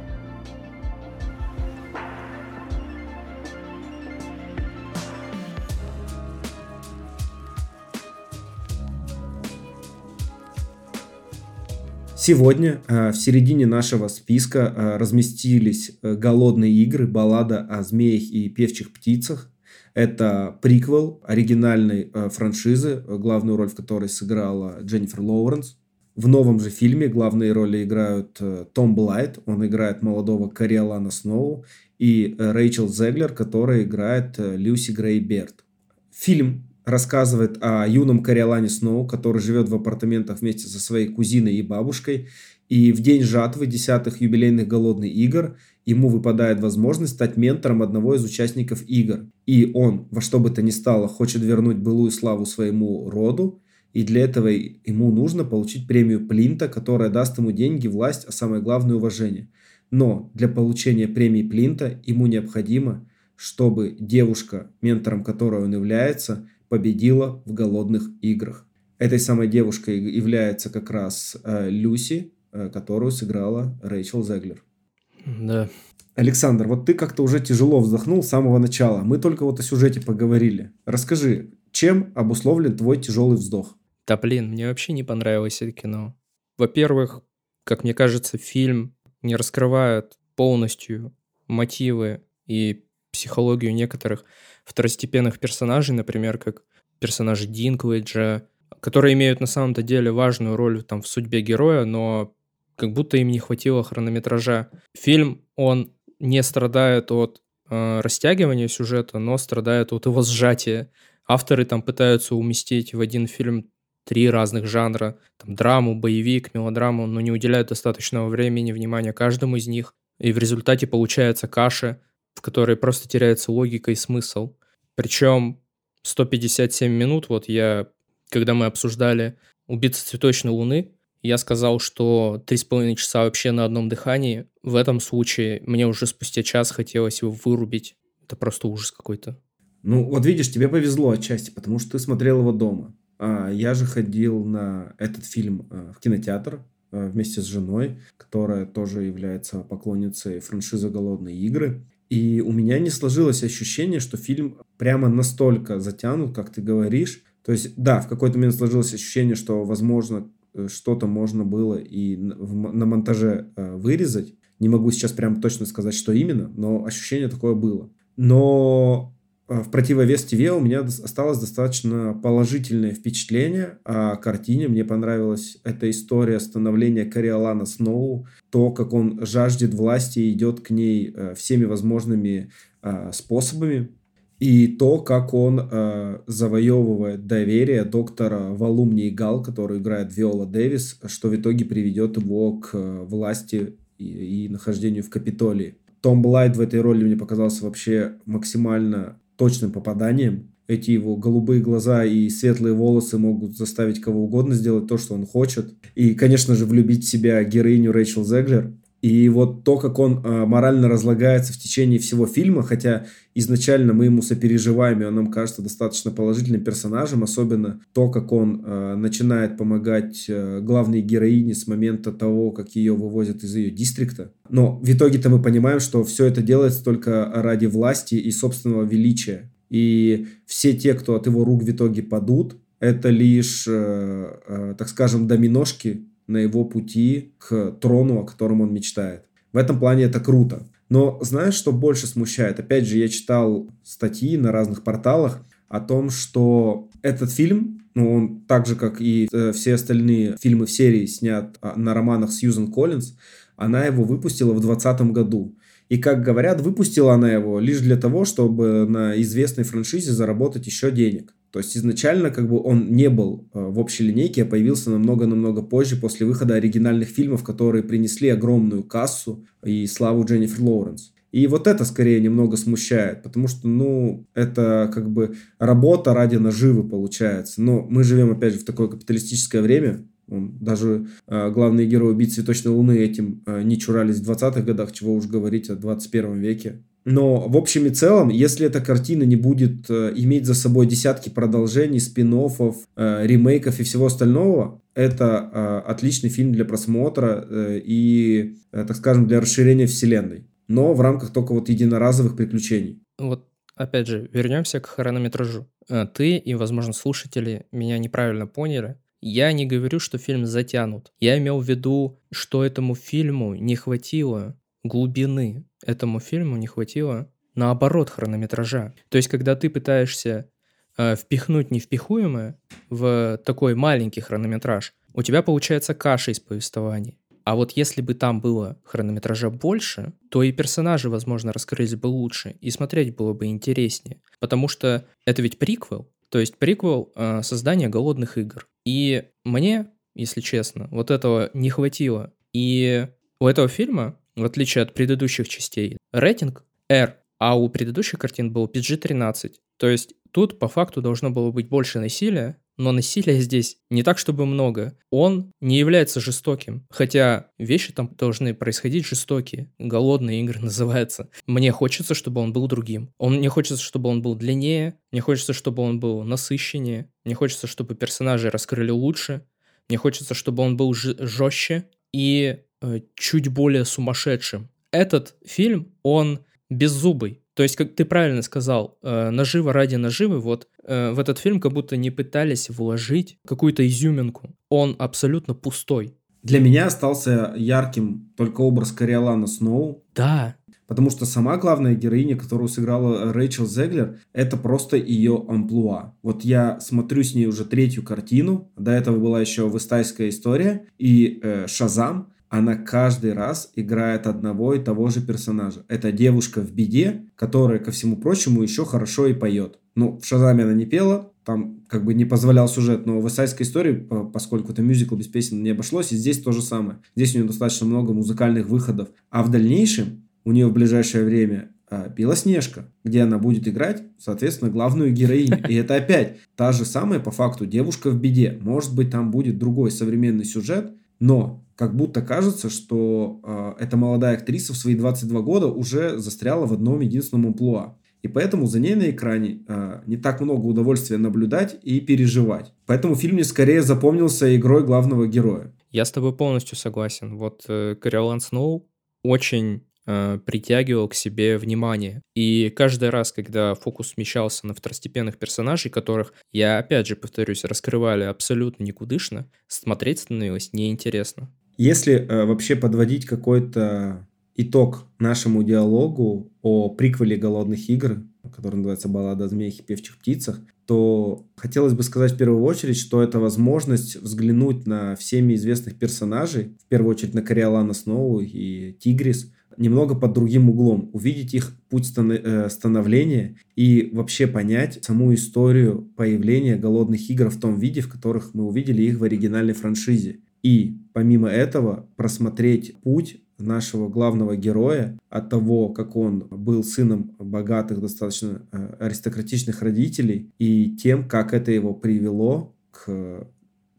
Сегодня э, в середине нашего списка э, разместились э, «Голодные игры», баллада о змеях и певчих птицах. Это приквел оригинальной франшизы, главную роль в которой сыграла Дженнифер Лоуренс. В новом же фильме главные роли играют Том Блайт, он играет молодого Кориолана Сноу, и Рэйчел Зеглер, которая играет Люси Грей Берт. Фильм рассказывает о юном Кориолане Сноу, который живет в апартаментах вместе со своей кузиной и бабушкой. И в день жатвы десятых юбилейных голодных игр ему выпадает возможность стать ментором одного из участников игр. И он, во что бы то ни стало, хочет вернуть былую славу своему роду, и для этого ему нужно получить премию Плинта, которая даст ему деньги, власть, а самое главное уважение. Но для получения премии Плинта ему необходимо, чтобы девушка, ментором которой он является, победила в голодных играх. Этой самой девушкой является как раз э, Люси, э, которую сыграла Рэйчел Зеглер. Да. Александр, вот ты как-то уже тяжело вздохнул с самого начала. Мы только вот о сюжете поговорили. Расскажи, чем обусловлен твой тяжелый вздох? Да блин, мне вообще не понравилось это кино. Во-первых, как мне кажется, фильм не раскрывает полностью мотивы и психологию некоторых второстепенных персонажей, например, как персонажи Динклэджа, которые имеют на самом-то деле важную роль там в судьбе героя, но как будто им не хватило хронометража. Фильм, он не страдает от э, растягивания сюжета, но страдает от его сжатия. Авторы там пытаются уместить в один фильм три разных жанра, там драму, боевик, мелодраму, но не уделяют достаточного времени, внимания каждому из них. И в результате получается каша, в которой просто теряется логика и смысл. Причем 157 минут, вот я, когда мы обсуждали «Убийца цветочной луны», я сказал, что 3,5 часа вообще на одном дыхании. В этом случае мне уже спустя час хотелось его вырубить. Это просто ужас какой-то. Ну, вот видишь, тебе повезло отчасти, потому что ты смотрел его дома. А я же ходил на этот фильм э, в кинотеатр э, вместе с женой, которая тоже является поклонницей франшизы «Голодные игры». И у меня не сложилось ощущение, что фильм прямо настолько затянут, как ты говоришь. То есть, да, в какой-то момент сложилось ощущение, что, возможно, э, что-то можно было и на монтаже э, вырезать. Не могу сейчас прям точно сказать, что именно, но ощущение такое было. Но в противовес ТВ у меня осталось достаточно положительное впечатление о картине. Мне понравилась эта история становления Кориолана Сноу, то, как он жаждет власти и идет к ней э, всеми возможными э, способами, и то, как он э, завоевывает доверие доктора Валумни Гал, который играет Виола Дэвис, что в итоге приведет его к власти и, и нахождению в Капитолии. Том Блайт в этой роли мне показался вообще максимально точным попаданием. Эти его голубые глаза и светлые волосы могут заставить кого угодно сделать то, что он хочет. И, конечно же, влюбить в себя героиню Рэйчел Зеглер. И вот то, как он э, морально разлагается в течение всего фильма, хотя изначально мы ему сопереживаем, и он нам кажется достаточно положительным персонажем, особенно то, как он э, начинает помогать э, главной героине с момента того, как ее вывозят из ее дистрикта. Но в итоге-то мы понимаем, что все это делается только ради власти и собственного величия. И все те, кто от его рук в итоге падут, это лишь, э, э, так скажем, доминошки на его пути к трону, о котором он мечтает. В этом плане это круто. Но знаешь, что больше смущает? Опять же, я читал статьи на разных порталах о том, что этот фильм, ну, он так же, как и э, все остальные фильмы в серии, снят а, на романах Сьюзен Коллинз, она его выпустила в 2020 году. И, как говорят, выпустила она его лишь для того, чтобы на известной франшизе заработать еще денег. То есть изначально как бы он не был э, в общей линейке, а появился намного-намного позже, после выхода оригинальных фильмов, которые принесли огромную кассу и славу Дженнифер Лоуренс. И вот это скорее немного смущает, потому что, ну, это как бы работа ради наживы получается. Но мы живем, опять же, в такое капиталистическое время, даже э, главные герои «Убить цветочной луны» этим э, не чурались в 20-х годах, чего уж говорить о 21 веке. Но в общем и целом, если эта картина не будет э, иметь за собой десятки продолжений, спин э, ремейков и всего остального, это э, отличный фильм для просмотра и, так скажем, для расширения вселенной. Но в рамках только вот единоразовых приключений. Вот опять же, вернемся к хронометражу. Ты и, возможно, слушатели меня неправильно поняли. Я не говорю, что фильм затянут. Я имел в виду, что этому фильму не хватило глубины. Этому фильму не хватило, наоборот, хронометража. То есть, когда ты пытаешься э, впихнуть невпихуемое в такой маленький хронометраж, у тебя получается каша из повествования. А вот если бы там было хронометража больше, то и персонажи, возможно, раскрылись бы лучше, и смотреть было бы интереснее. Потому что это ведь приквел, то есть приквел э, создания голодных игр. И мне, если честно, вот этого не хватило. И у этого фильма, в отличие от предыдущих частей, рейтинг R, а у предыдущих картин был PG-13. То есть тут по факту должно было быть больше насилия, но насилия здесь не так, чтобы много. Он не является жестоким, хотя вещи там должны происходить жестокие. Голодные игры (laughs) называется. Мне хочется, чтобы он был другим. Он, мне хочется, чтобы он был длиннее, мне хочется, чтобы он был насыщеннее, мне хочется, чтобы персонажи раскрыли лучше, мне хочется, чтобы он был жестче и чуть более сумасшедшим. Этот фильм, он беззубый. То есть, как ты правильно сказал, э, наживо ради наживы, вот э, в этот фильм как будто не пытались вложить какую-то изюминку. Он абсолютно пустой. Для меня остался ярким только образ Кориолана Сноу. Да. Потому что сама главная героиня, которую сыграла Рэйчел Зеглер, это просто ее амплуа. Вот я смотрю с ней уже третью картину. До этого была еще «Выстайская история» и э, «Шазам» она каждый раз играет одного и того же персонажа. Это девушка в беде, которая, ко всему прочему, еще хорошо и поет. Ну, в Шазаме она не пела, там как бы не позволял сюжет, но в «Исайской истории», поскольку это мюзикл без песен, не обошлось, и здесь то же самое. Здесь у нее достаточно много музыкальных выходов. А в дальнейшем у нее в ближайшее время а, Белоснежка, где она будет играть, соответственно, главную героиню. И это опять та же самая, по факту, девушка в беде. Может быть, там будет другой современный сюжет, но как будто кажется, что э, эта молодая актриса в свои 22 года уже застряла в одном единственном амплуа. И поэтому за ней на экране э, не так много удовольствия наблюдать и переживать. Поэтому фильм мне скорее запомнился игрой главного героя. Я с тобой полностью согласен. Вот э, Кориолан Сноу очень э, притягивал к себе внимание. И каждый раз, когда фокус смещался на второстепенных персонажей, которых, я опять же повторюсь, раскрывали абсолютно никудышно, смотреть становилось неинтересно. Если э, вообще подводить какой-то итог нашему диалогу о приквеле «Голодных игр», который называется «Баллада о змеях и певчих птицах», то хотелось бы сказать в первую очередь, что это возможность взглянуть на всеми известных персонажей, в первую очередь на Кориолана Сноу и Тигрис, немного под другим углом, увидеть их путь э, становления и вообще понять саму историю появления голодных игр в том виде, в которых мы увидели их в оригинальной франшизе. И помимо этого просмотреть путь нашего главного героя от того, как он был сыном богатых, достаточно э, аристократичных родителей, и тем, как это его привело к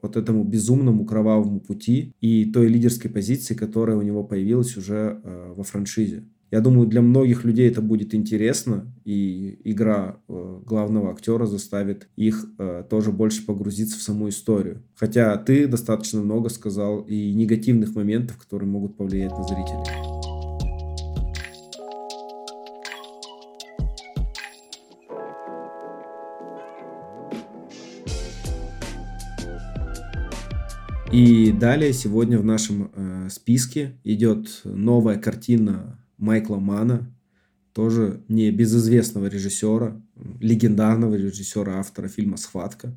вот этому безумному кровавому пути и той лидерской позиции, которая у него появилась уже э, во франшизе. Я думаю, для многих людей это будет интересно, и игра э, главного актера заставит их э, тоже больше погрузиться в саму историю. Хотя ты достаточно много сказал и негативных моментов, которые могут повлиять на зрителей. И далее сегодня в нашем э, списке идет новая картина Майкла Мана, тоже не безызвестного режиссера, легендарного режиссера, автора фильма «Схватка».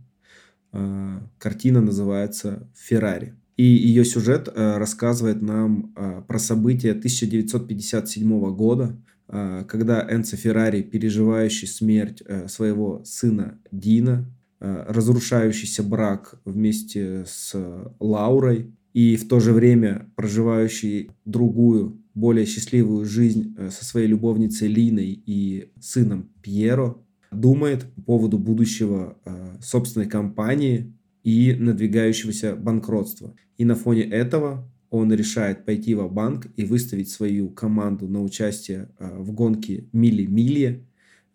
Э, картина называется «Феррари». И ее сюжет э, рассказывает нам э, про события 1957 года, когда Энцо Феррари, переживающий смерть своего сына Дина, разрушающийся брак вместе с Лаурой и в то же время проживающий другую, более счастливую жизнь э, со своей любовницей Линой и сыном Пьеро, думает по поводу будущего э, собственной компании и надвигающегося банкротства. И на фоне этого он решает пойти в банк и выставить свою команду на участие в гонке мили-мили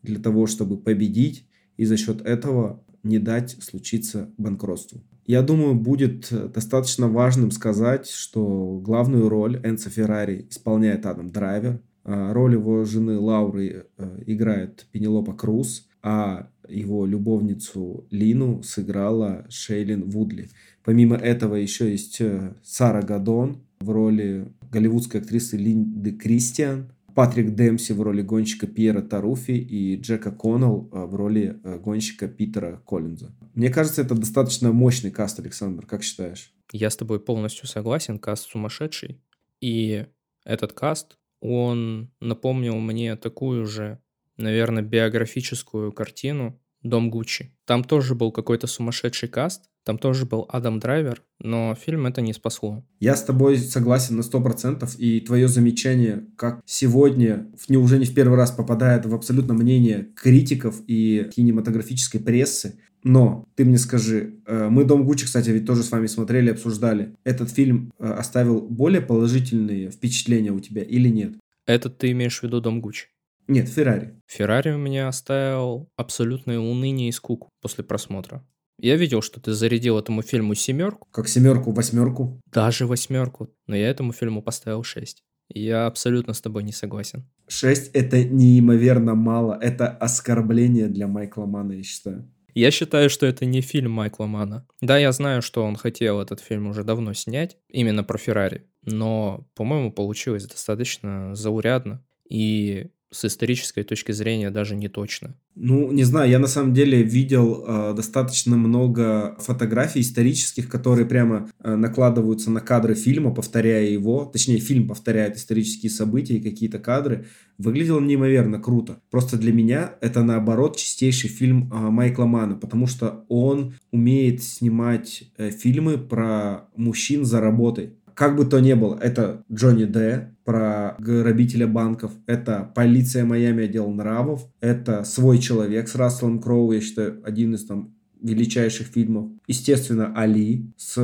для того, чтобы победить и за счет этого не дать случиться банкротству. Я думаю, будет достаточно важным сказать, что главную роль Энца Феррари исполняет Адам Драйвер, а роль его жены Лауры э, играет Пенелопа Круз, а его любовницу Лину сыграла Шейлин Вудли. Помимо этого еще есть э, Сара Гадон в роли голливудской актрисы Линды Кристиан, Патрик Демси в роли гонщика Пьера Таруфи и Джека Коннелл э, в роли э, гонщика Питера Коллинза. Мне кажется, это достаточно мощный каст, Александр. Как считаешь? Я с тобой полностью согласен. Каст сумасшедший. И этот каст, он напомнил мне такую же, наверное, биографическую картину «Дом Гуччи». Там тоже был какой-то сумасшедший каст, там тоже был Адам Драйвер, но фильм это не спасло. Я с тобой согласен на 100%, и твое замечание, как сегодня, уже не в первый раз попадает в абсолютно мнение критиков и кинематографической прессы, но ты мне скажи, э, мы «Дом Гуччи», кстати, ведь тоже с вами смотрели, обсуждали. Этот фильм э, оставил более положительные впечатления у тебя или нет? Этот ты имеешь в виду «Дом Гуччи»? Нет, Феррари. Феррари у меня оставил абсолютное уныние и скуку после просмотра. Я видел, что ты зарядил этому фильму семерку. Как семерку, восьмерку? Даже восьмерку. Но я этому фильму поставил шесть. Я абсолютно с тобой не согласен. Шесть это неимоверно мало. Это оскорбление для Майкла Мана, я считаю. Я считаю, что это не фильм Майкла Мана. Да, я знаю, что он хотел этот фильм уже давно снять, именно про Феррари. Но, по-моему, получилось достаточно заурядно. И с исторической точки зрения даже не точно. Ну, не знаю, я на самом деле видел э, достаточно много фотографий исторических, которые прямо э, накладываются на кадры фильма, повторяя его, точнее, фильм повторяет исторические события и какие-то кадры. Выглядело неимоверно круто. Просто для меня это, наоборот, чистейший фильм э, Майкла Мана, потому что он умеет снимать э, фильмы про мужчин за работой как бы то ни было, это Джонни Д. про грабителя банков, это полиция Майами отдел нравов, это свой человек с Расселом Кроу, я считаю, один из там величайших фильмов. Естественно, Али с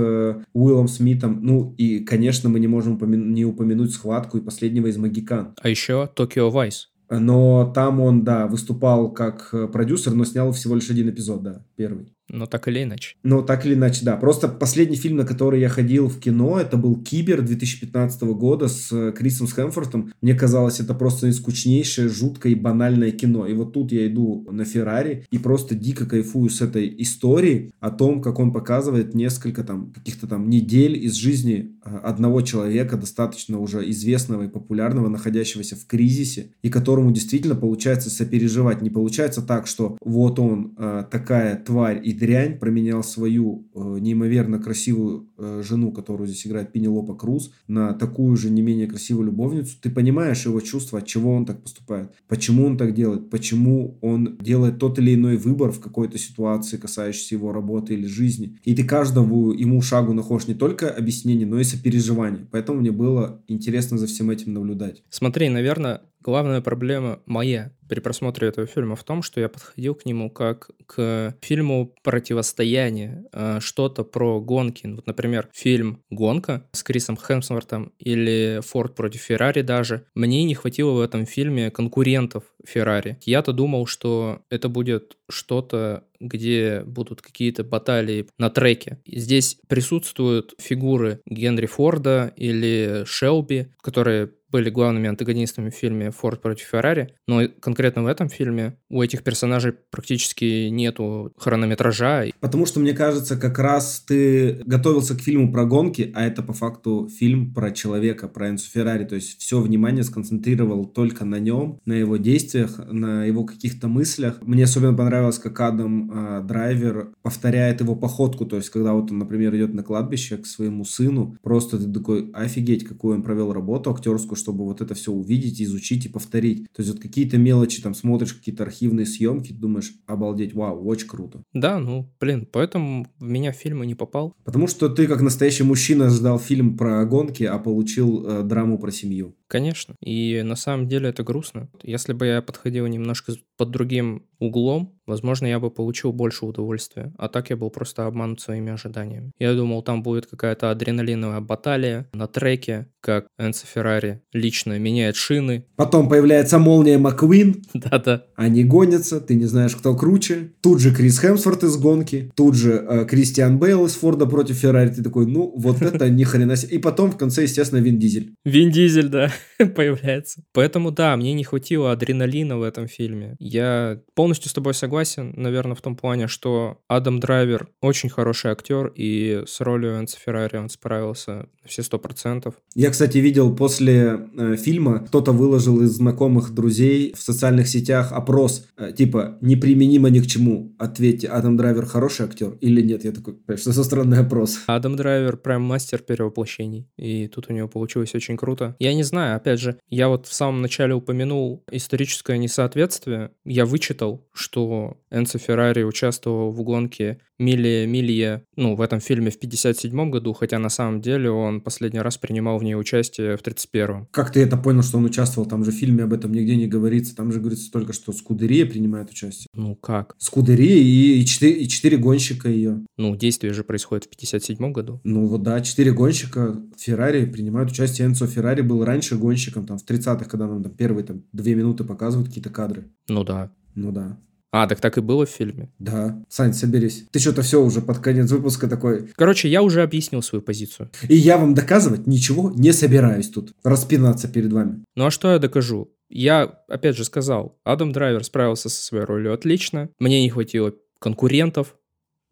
Уиллом Смитом. Ну и, конечно, мы не можем не упомянуть схватку и последнего из Магикан. А еще Токио Вайс. Но там он, да, выступал как продюсер, но снял всего лишь один эпизод, да, первый. Но так или иначе. Ну, так или иначе, да. Просто последний фильм, на который я ходил в кино, это был «Кибер» 2015 года с э, Крисом Хэмфортом. Мне казалось, это просто скучнейшее, жуткое и банальное кино. И вот тут я иду на Феррари и просто дико кайфую с этой истории о том, как он показывает несколько там каких-то там недель из жизни э, одного человека, достаточно уже известного и популярного, находящегося в кризисе, и которому действительно получается сопереживать. Не получается так, что вот он э, такая тварь и дрянь, променял свою э, неимоверно красивую э, жену, которую здесь играет Пенелопа Круз, на такую же не менее красивую любовницу, ты понимаешь его чувства, от чего он так поступает, почему он так делает, почему он делает тот или иной выбор в какой-то ситуации, касающейся его работы или жизни. И ты каждому ему шагу находишь не только объяснение, но и сопереживание. Поэтому мне было интересно за всем этим наблюдать. Смотри, наверное, главная проблема моя при просмотре этого фильма в том, что я подходил к нему как к фильму противостояния, а, что-то про гонки. Вот, например, фильм «Гонка» с Крисом Хемсвортом или «Форд против Феррари» даже. Мне не хватило в этом фильме конкурентов Феррари. Я-то думал, что это будет что-то, где будут какие-то баталии на треке. Здесь присутствуют фигуры Генри Форда или Шелби, которые были главными антагонистами в фильме «Форд против Феррари», но конкретно в этом фильме у этих персонажей практически нету хронометража. Потому что, мне кажется, как раз ты готовился к фильму про гонки, а это по факту фильм про человека, про Энсу Феррари, то есть все внимание сконцентрировал только на нем, на его действиях, на его каких-то мыслях. Мне особенно понравилось, как Адам э, Драйвер повторяет его походку, то есть когда вот он, например, идет на кладбище к своему сыну, просто ты такой, офигеть, какую он провел работу актерскую, чтобы вот это все увидеть, изучить и повторить. То есть вот какие-то мелочи, там смотришь какие-то архивные съемки, думаешь, обалдеть, вау, очень круто. Да, ну, блин, поэтому в меня фильм и не попал. Потому что ты, как настоящий мужчина, ждал фильм про гонки, а получил э, драму про семью. Конечно. И на самом деле это грустно. Если бы я подходил немножко под другим углом, возможно, я бы получил больше удовольствия. А так я был просто обманут своими ожиданиями. Я думал, там будет какая-то адреналиновая баталия на треке, как Энцо Феррари лично меняет шины. Потом появляется молния Маквин. (laughs) Да-да. Они гонятся, ты не знаешь, кто круче. Тут же Крис Хемсворт из гонки, тут же э, Кристиан Бейл из Форда против Феррари. Ты такой, ну, вот это ни (laughs) хрена себе. И потом в конце, естественно, Вин Дизель. Вин Дизель, да, (laughs) появляется. Поэтому, да, мне не хватило адреналина в этом фильме. Я полностью с тобой согласен, наверное, в том плане, что Адам Драйвер очень хороший актер, и с ролью Энца Феррари он справился все сто процентов. Я, кстати, видел после э, фильма, кто-то выложил из знакомых друзей в социальных сетях опрос, э, типа, неприменимо ни к чему. Ответьте, Адам Драйвер хороший актер или нет? Я такой, что за странный опрос? Адам Драйвер прям мастер перевоплощений, и тут у него получилось очень круто. Я не знаю, опять же, я вот в самом начале упомянул историческое несоответствие. Я вычитал, что Энцо Феррари участвовал в гонке Мили Милье, ну, в этом фильме в 57 году, хотя на самом деле он последний раз принимал в ней участие в 31-м. Как ты это понял, что он участвовал? Там же в фильме об этом нигде не говорится. Там же говорится только, что Скудерия принимает участие. Ну, как? Скудерия и, и, 4, и 4 гонщика ее. Ну, действие же происходит в 57 году. Ну, вот да, 4 гонщика Феррари принимают участие. Энцо Феррари был раньше гонщиком, там, в 30-х, когда нам там первые там, 2 минуты показывают какие-то кадры. Ну да. Ну да. А, так так и было в фильме. Да. Сань, соберись. Ты что-то все уже под конец выпуска такой. Короче, я уже объяснил свою позицию. И я вам доказывать ничего не собираюсь тут. Распинаться перед вами. Ну а что я докажу? Я, опять же, сказал, Адам Драйвер справился со своей ролью отлично. Мне не хватило конкурентов.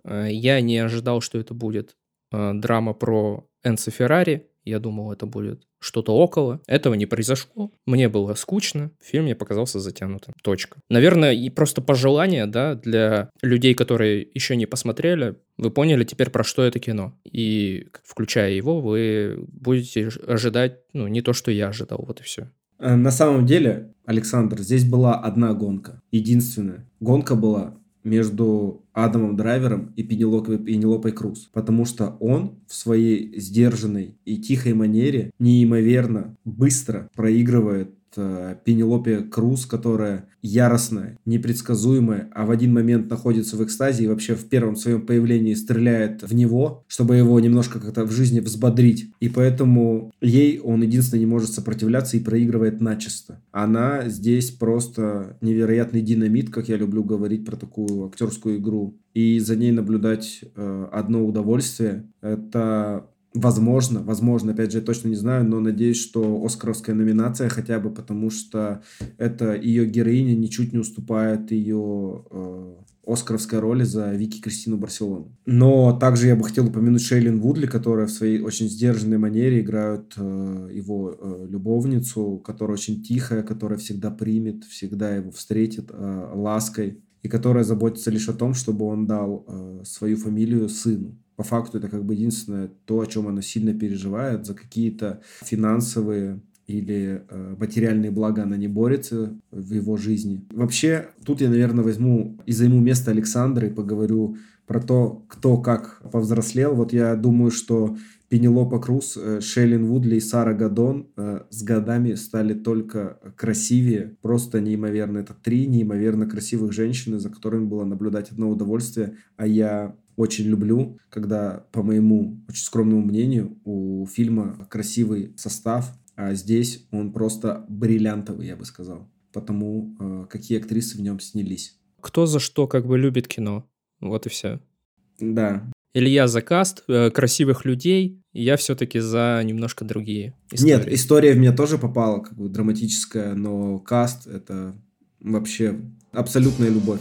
Э, я не ожидал, что это будет э, драма про Энцо Феррари. Я думал, это будет что-то около. Этого не произошло. Мне было скучно. Фильм мне показался затянутым. Точка. Наверное, и просто пожелание, да, для людей, которые еще не посмотрели, вы поняли теперь, про что это кино. И, включая его, вы будете ожидать, ну, не то, что я ожидал. Вот и все. Э, на самом деле, Александр, здесь была одна гонка. Единственная. Гонка была между Адамом Драйвером и Пенелопой, Пенелопой Круз. Потому что он в своей сдержанной и тихой манере неимоверно быстро проигрывает Пенелопе Круз, которая яростная, непредсказуемая, а в один момент находится в экстазе и вообще в первом своем появлении стреляет в него, чтобы его немножко как-то в жизни взбодрить. И поэтому ей он единственное не может сопротивляться и проигрывает начисто. Она здесь просто невероятный динамит, как я люблю говорить про такую актерскую игру. И за ней наблюдать э, одно удовольствие. Это Возможно, возможно, опять же, я точно не знаю, но надеюсь, что Оскаровская номинация хотя бы потому, что это ее героиня ничуть не уступает ее э, Оскаровской роли за Вики Кристину Барселону. Но также я бы хотел упомянуть Шейлин Вудли, которая в своей очень сдержанной манере играет э, его э, любовницу, которая очень тихая, которая всегда примет, всегда его встретит э, лаской и которая заботится лишь о том, чтобы он дал э, свою фамилию сыну по факту это как бы единственное то, о чем она сильно переживает, за какие-то финансовые или э, материальные блага она не борется в его жизни. Вообще, тут я, наверное, возьму и займу место Александра и поговорю про то, кто как повзрослел. Вот я думаю, что Пенелопа Круз, э, Шейлин Вудли и Сара Гадон э, с годами стали только красивее. Просто неимоверно. Это три неимоверно красивых женщины, за которыми было наблюдать одно удовольствие. А я очень люблю, когда, по моему очень скромному мнению, у фильма красивый состав, а здесь он просто бриллиантовый, я бы сказал. Потому э, какие актрисы в нем снялись. Кто за что как бы любит кино. Вот и все. Да. Или я за каст э, красивых людей, я все-таки за немножко другие истории. Нет, история в меня тоже попала, как бы драматическая, но каст это вообще абсолютная любовь.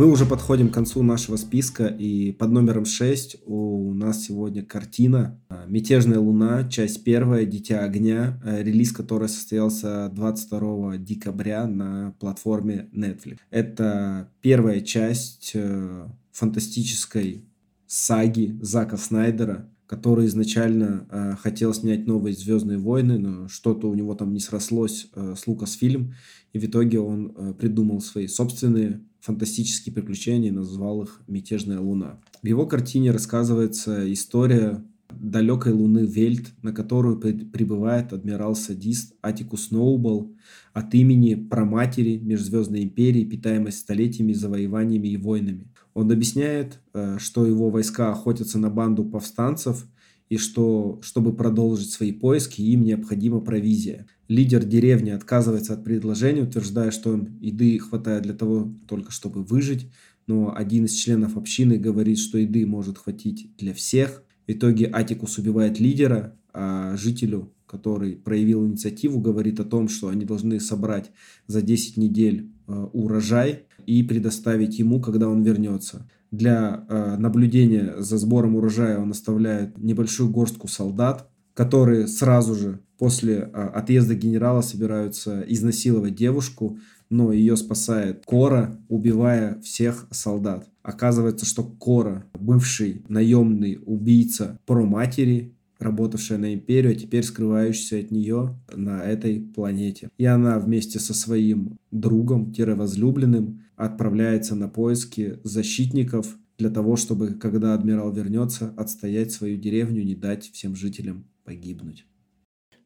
Мы уже подходим к концу нашего списка, и под номером 6 у нас сегодня картина «Мятежная луна», часть первая, «Дитя огня», э, релиз которой состоялся 22 декабря на платформе Netflix. Это первая часть э, фантастической саги Зака Снайдера, который изначально э, хотел снять новые Звездные войны, но что-то у него там не срослось э, с Лукасфильм, и в итоге он э, придумал свои собственные фантастические приключения и назвал их «Мятежная луна». В его картине рассказывается история далекой луны Вельт, на которую прибывает адмирал-садист Атикус Сноубол от имени праматери Межзвездной империи, питаемой столетиями завоеваниями и войнами. Он объясняет, э, что его войска охотятся на банду повстанцев и что, чтобы продолжить свои поиски, им необходима провизия. Лидер деревни отказывается от предложения, утверждая, что им еды хватает для того, только чтобы выжить, но один из членов общины говорит, что еды может хватить для всех. В итоге Атикус убивает лидера, а жителю, который проявил инициативу, говорит о том, что они должны собрать за 10 недель урожай, и предоставить ему, когда он вернется. Для э, наблюдения за сбором урожая он оставляет небольшую горстку солдат, которые сразу же после э, отъезда генерала собираются изнасиловать девушку, но ее спасает Кора, убивая всех солдат. Оказывается, что Кора, бывший наемный убийца про матери, работавшая на империю, а теперь скрывающаяся от нее на этой планете. И она вместе со своим другом-возлюбленным отправляется на поиски защитников для того, чтобы, когда адмирал вернется, отстоять свою деревню, не дать всем жителям погибнуть.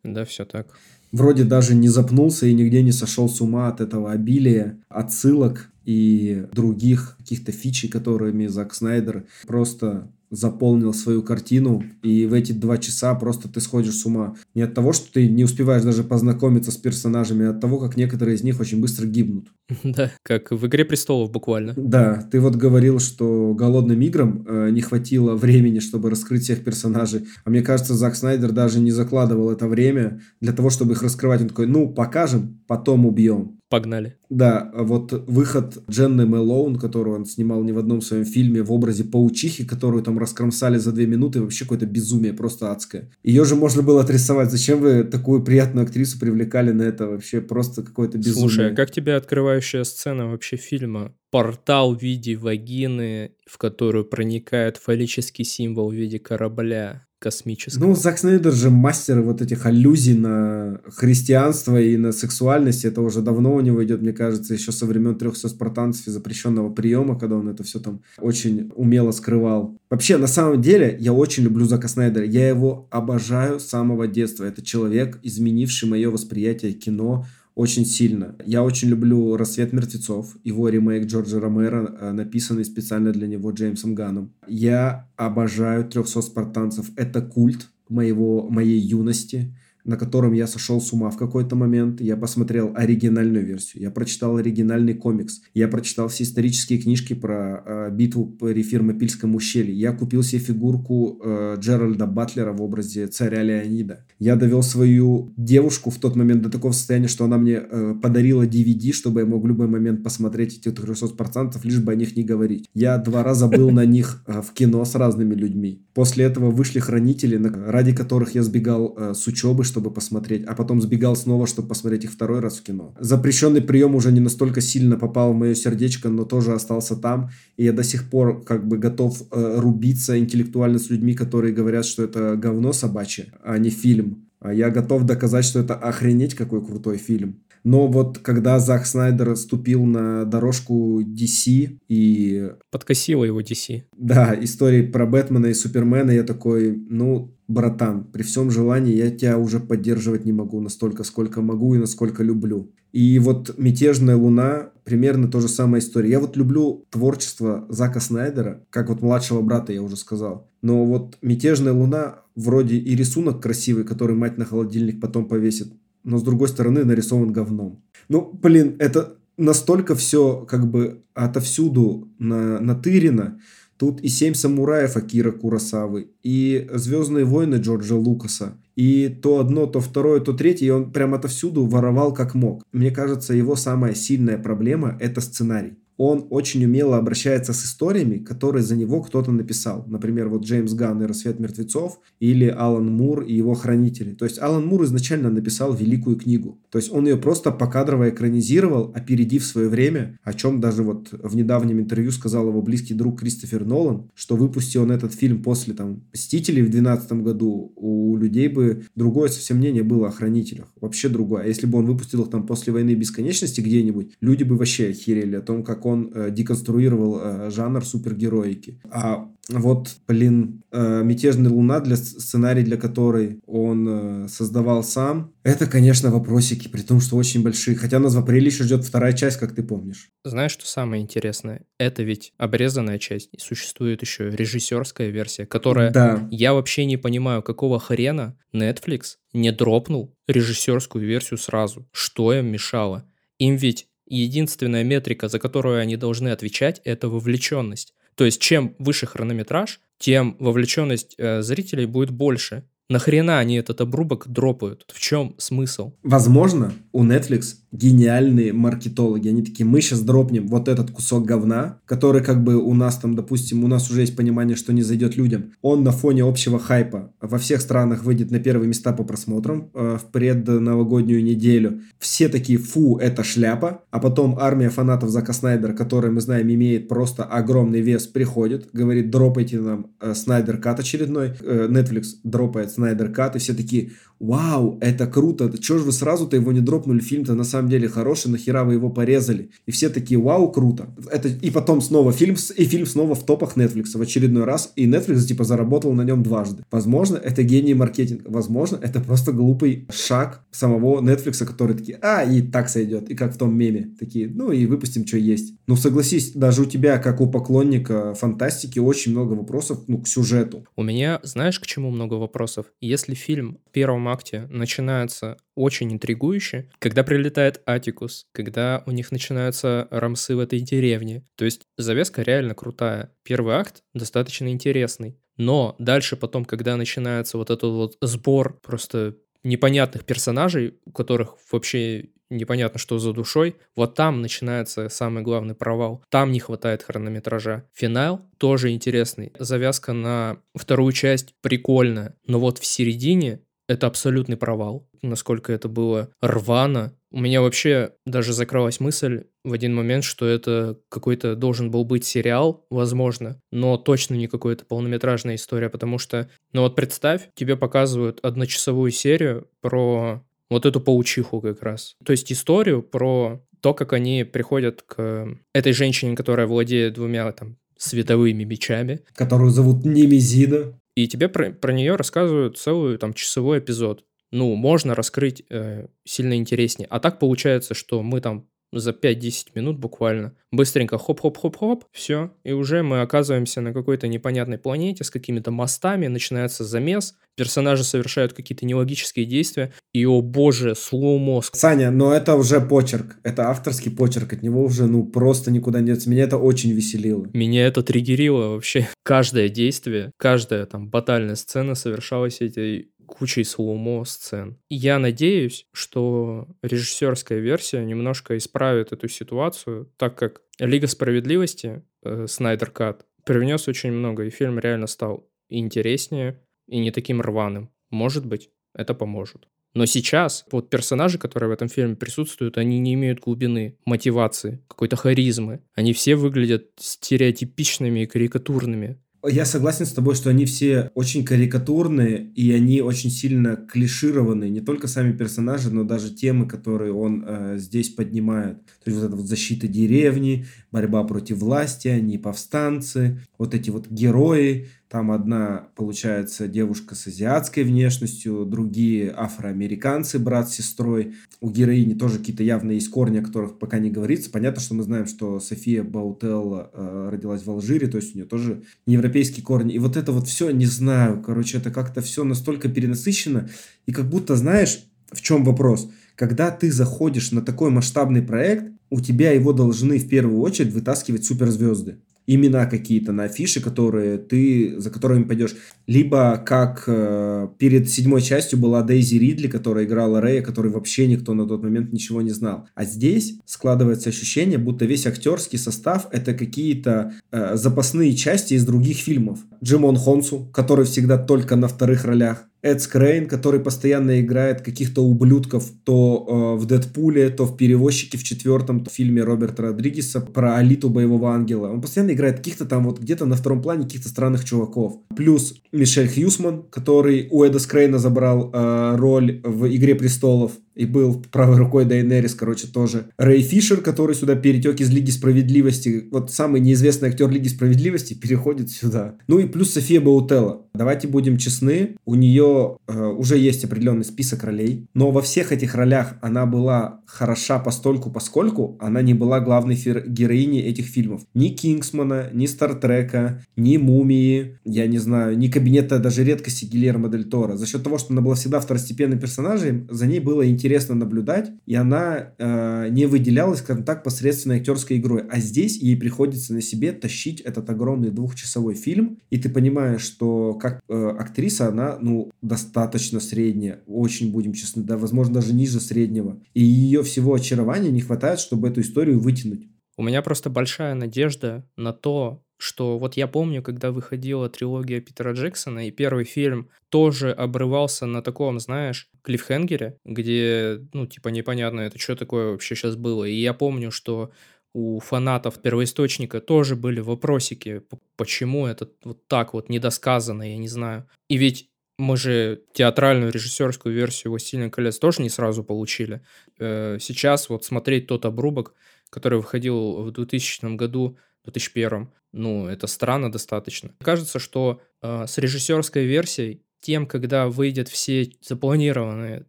Да, все так. Вроде даже не запнулся и нигде не сошел с ума от этого обилия отсылок и других каких-то фичей, которыми Зак Снайдер просто заполнил свою картину, и в эти два часа просто ты сходишь с ума. Не от того, что ты не успеваешь даже познакомиться с персонажами, а от того, как некоторые из них очень быстро гибнут. (laughs) Да, как в «Игре престолов» буквально. Да, ты вот говорил, что «Голодным играм» э, не хватило времени, чтобы раскрыть всех персонажей. А мне кажется, Зак Снайдер даже не закладывал это время для того, чтобы их раскрывать. Он такой, ну, покажем, потом убьем. Погнали. Да, вот выход Дженны Мэлоун, которую он снимал не в одном своем фильме, в образе паучихи, которую там раскромсали за две минуты, вообще какое-то безумие, просто адское. Ее же можно было отрисовать. Зачем вы такую приятную актрису привлекали на это? Вообще просто какое-то безумие. Слушай, а как тебе открывающая сцена вообще фильма? Портал в виде вагины, в которую проникает фаллический символ в виде корабля космического. Ну, Зак Снайдер же мастер вот этих аллюзий на христианство и на сексуальность. Это уже давно у него идет, мне кажется, еще со времен трехсот спартанцев и запрещенного приема, когда он это все там очень умело скрывал. Вообще, на самом деле, я очень люблю Зака Снайдера. Я его обожаю с самого детства. Это человек, изменивший мое восприятие кино очень сильно. Я очень люблю «Рассвет мертвецов», его ремейк Джорджа Ромеро, э, написанный специально для него Джеймсом Ганом. Я обожаю «300 спартанцев». Это культ моего, моей юности на котором я сошел с ума в какой-то момент. Я посмотрел оригинальную версию, я прочитал оригинальный комикс, я прочитал все исторические книжки про э, битву при Фермопильском ущелье, я купил себе фигурку э, Джеральда Батлера в образе царя Леонида. Я довел свою девушку в тот момент до такого состояния, что она мне э, подарила DVD, чтобы я мог в любой момент посмотреть эти 300%, лишь бы о них не говорить. Я два раза был на них э, в кино с разными людьми. После этого вышли хранители, ради которых я сбегал э, с учебы, чтобы посмотреть, а потом сбегал снова, чтобы посмотреть их второй раз в кино. Запрещенный прием уже не настолько сильно попал в мое сердечко, но тоже остался там, и я до сих пор как бы готов э, рубиться интеллектуально с людьми, которые говорят, что это говно собачье, а не фильм. А я готов доказать, что это охренеть какой крутой фильм. Но вот когда Зак Снайдер ступил на дорожку DC и... Подкосила его DC. Да, истории про Бэтмена и Супермена, я такой, ну, братан, при всем желании я тебя уже поддерживать не могу настолько, сколько могу и насколько люблю. И вот «Мятежная луна» примерно то же самая история. Я вот люблю творчество Зака Снайдера, как вот младшего брата я уже сказал. Но вот «Мятежная луна» вроде и рисунок красивый, который мать на холодильник потом повесит, но с другой стороны нарисован говном. Ну, блин, это настолько все как бы отовсюду на, натырено. Тут и «Семь самураев» Акира Курасавы, и «Звездные войны» Джорджа Лукаса, и то одно, то второе, то третье, и он прям отовсюду воровал как мог. Мне кажется, его самая сильная проблема – это сценарий он очень умело обращается с историями, которые за него кто-то написал. Например, вот Джеймс Ганн и «Рассвет мертвецов» или Алан Мур и его «Хранители». То есть Алан Мур изначально написал великую книгу. То есть он ее просто покадрово экранизировал, опередив свое время, о чем даже вот в недавнем интервью сказал его близкий друг Кристофер Нолан, что выпустил он этот фильм после там «Мстителей» в 2012 году, у людей бы другое совсем мнение было о «Хранителях». Вообще другое. А если бы он выпустил их там после «Войны бесконечности» где-нибудь, люди бы вообще охерели о том, как он э, деконструировал э, жанр супергероики. А вот, блин, э, «Мятежная луна», для сценарий для которой он создавал сам, это, конечно, вопросики, при том, что очень большие. Хотя нас в апреле еще ждет вторая часть, как ты помнишь. Знаешь, что самое интересное? Это ведь обрезанная часть. И существует еще режиссерская версия, которая... Да. Я вообще не понимаю, какого хрена Netflix не дропнул режиссерскую версию сразу. Что им мешало? Им ведь единственная метрика, за которую они должны отвечать, это вовлеченность. То есть чем выше хронометраж, тем вовлеченность э, зрителей будет больше. Нахрена они этот обрубок дропают? В чем смысл? Возможно, у Netflix гениальные маркетологи. Они такие, мы сейчас дропнем вот этот кусок говна, который как бы у нас там, допустим, у нас уже есть понимание, что не зайдет людям. Он на фоне общего хайпа во всех странах выйдет на первые места по просмотрам э, в предновогоднюю неделю. Все такие, фу, это шляпа. А потом армия фанатов Зака Снайдера, которая, мы знаем, имеет просто огромный вес, приходит, говорит, дропайте нам э, Снайдер Кат очередной. Э, Netflix дропает Снайдер Кат, и все такие, вау, это круто, чего же вы сразу-то его не дропнули, фильм-то на самом деле хороший, нахера вы его порезали? И все такие, вау, круто. Это, и потом снова фильм, и фильм снова в топах Netflix в очередной раз, и Netflix типа заработал на нем дважды. Возможно, это гений маркетинга, возможно, это просто глупый шаг самого Netflix, который такие, а, и так сойдет, и как в том меме, такие, ну и выпустим, что есть. Ну согласись, даже у тебя, как у поклонника фантастики, очень много вопросов, ну, к сюжету. У меня, знаешь, к чему много вопросов? Если фильм в первом акте начинается очень интригующе, когда прилетает Атикус, когда у них начинаются рамсы в этой деревне. То есть завеска реально крутая. Первый акт достаточно интересный. Но дальше потом, когда начинается вот этот вот сбор просто непонятных персонажей, у которых вообще непонятно, что за душой, вот там начинается самый главный провал. Там не хватает хронометража. Финал тоже интересный. Завязка на вторую часть прикольная, но вот в середине это абсолютный провал, насколько это было рвано. У меня вообще даже закралась мысль в один момент, что это какой-то должен был быть сериал, возможно, но точно не какая-то полнометражная история, потому что, ну вот представь, тебе показывают одночасовую серию про вот эту паучиху как раз. То есть историю про то, как они приходят к этой женщине, которая владеет двумя там световыми мечами. Которую зовут Немезида. И тебе про, про нее рассказывают целый там часовой эпизод. Ну, можно раскрыть э, сильно интереснее. А так получается, что мы там за 5-10 минут буквально. Быстренько хоп-хоп-хоп-хоп, все. И уже мы оказываемся на какой-то непонятной планете с какими-то мостами, начинается замес, персонажи совершают какие-то нелогические действия, и, о боже, слоу мозг. Саня, но это уже почерк, это авторский почерк, от него уже, ну, просто никуда не деться. Меня это очень веселило. Меня это триггерило вообще. Каждое действие, каждая там батальная сцена совершалась этой кучей слоумо сцен. Я надеюсь, что режиссерская версия немножко исправит эту ситуацию, так как Лига справедливости, э, Снайдер Кат, привнес очень много, и фильм реально стал интереснее и не таким рваным. Может быть, это поможет. Но сейчас вот персонажи, которые в этом фильме присутствуют, они не имеют глубины, мотивации, какой-то харизмы. Они все выглядят стереотипичными и карикатурными. Я согласен с тобой, что они все очень карикатурные, и они очень сильно клишированы. Не только сами персонажи, но даже темы, которые он э, здесь поднимает. То есть вот эта вот защита деревни, борьба против власти, они повстанцы, вот эти вот герои, там одна, получается, девушка с азиатской внешностью, другие афроамериканцы, брат с сестрой. У героини тоже какие-то явно есть корни, о которых пока не говорится. Понятно, что мы знаем, что София Баутелла э, родилась в Алжире, то есть у нее тоже европейские корни. И вот это вот все, не знаю, короче, это как-то все настолько перенасыщено. И как будто, знаешь, в чем вопрос? Когда ты заходишь на такой масштабный проект, у тебя его должны в первую очередь вытаскивать суперзвезды имена какие-то на афише, которые ты, за которыми пойдешь. Либо как э, перед седьмой частью была Дейзи Ридли, которая играла Рэя, который вообще никто на тот момент ничего не знал. А здесь складывается ощущение, будто весь актерский состав это какие-то э, запасные части из других фильмов. Джимон Хонсу, который всегда только на вторых ролях. Эд Скрейн, который постоянно играет каких-то ублюдков то э, в Дэдпуле, то в Перевозчике в четвертом фильме Роберта Родригеса про Алиту Боевого Ангела. Он постоянно играет каких-то там вот где-то на втором плане каких-то странных чуваков. Плюс Мишель Хьюсман, который у Эда Скрейна забрал э, роль в «Игре престолов» и был правой рукой Дайнерис, короче, тоже. Рэй Фишер, который сюда перетек из Лиги Справедливости, вот самый неизвестный актер Лиги Справедливости, (laughs) переходит сюда. Ну и плюс София Баутелла. Давайте будем честны, у нее э, уже есть определенный список ролей, но во всех этих ролях она была хороша постольку, поскольку она не была главной героиней этих фильмов. Ни Кингсмана, ни Стартрека, ни Мумии, я не знаю, ни Кабинета даже редкости Гильермо Дель Торо. За счет того, что она была всегда второстепенным персонажем, за ней было интересно интересно наблюдать, и она э, не выделялась, скажем так, посредственной актерской игрой. А здесь ей приходится на себе тащить этот огромный двухчасовой фильм, и ты понимаешь, что как э, актриса она, ну, достаточно средняя, очень будем честны, да, возможно, даже ниже среднего. И ее всего очарования не хватает, чтобы эту историю вытянуть. У меня просто большая надежда на то, что вот я помню, когда выходила трилогия Питера Джексона, и первый фильм тоже обрывался на таком, знаешь, клиффхенгере, где, ну, типа, непонятно, это что такое вообще сейчас было. И я помню, что у фанатов первоисточника тоже были вопросики, почему это вот так вот недосказано, я не знаю. И ведь мы же театральную режиссерскую версию «Властелина колец» тоже не сразу получили. Э, сейчас вот смотреть тот обрубок, который выходил в 2000 году, 2001, ну, это странно достаточно. Кажется, что э, с режиссерской версией, тем, когда выйдет все запланированные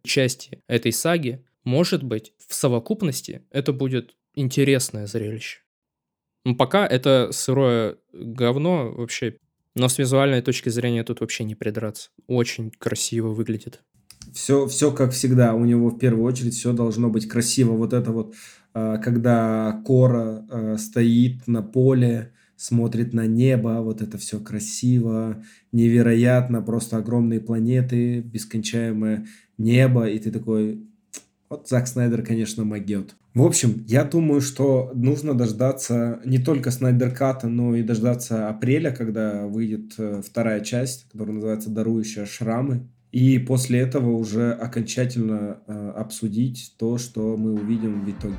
части этой саги, может быть, в совокупности это будет интересное зрелище. Но пока это сырое говно вообще, но с визуальной точки зрения тут вообще не придраться. Очень красиво выглядит. Все, все как всегда, у него в первую очередь все должно быть красиво. Вот это вот, когда Кора э, стоит на поле, смотрит на небо, вот это все красиво, невероятно, просто огромные планеты, бескончаемое небо, и ты такой, вот Зак Снайдер, конечно, могет. В общем, я думаю, что нужно дождаться не только Снайдер Ката, но и дождаться апреля, когда выйдет э, вторая часть, которая называется «Дарующая шрамы». И после этого уже окончательно э, обсудить то, что мы увидим в итоге.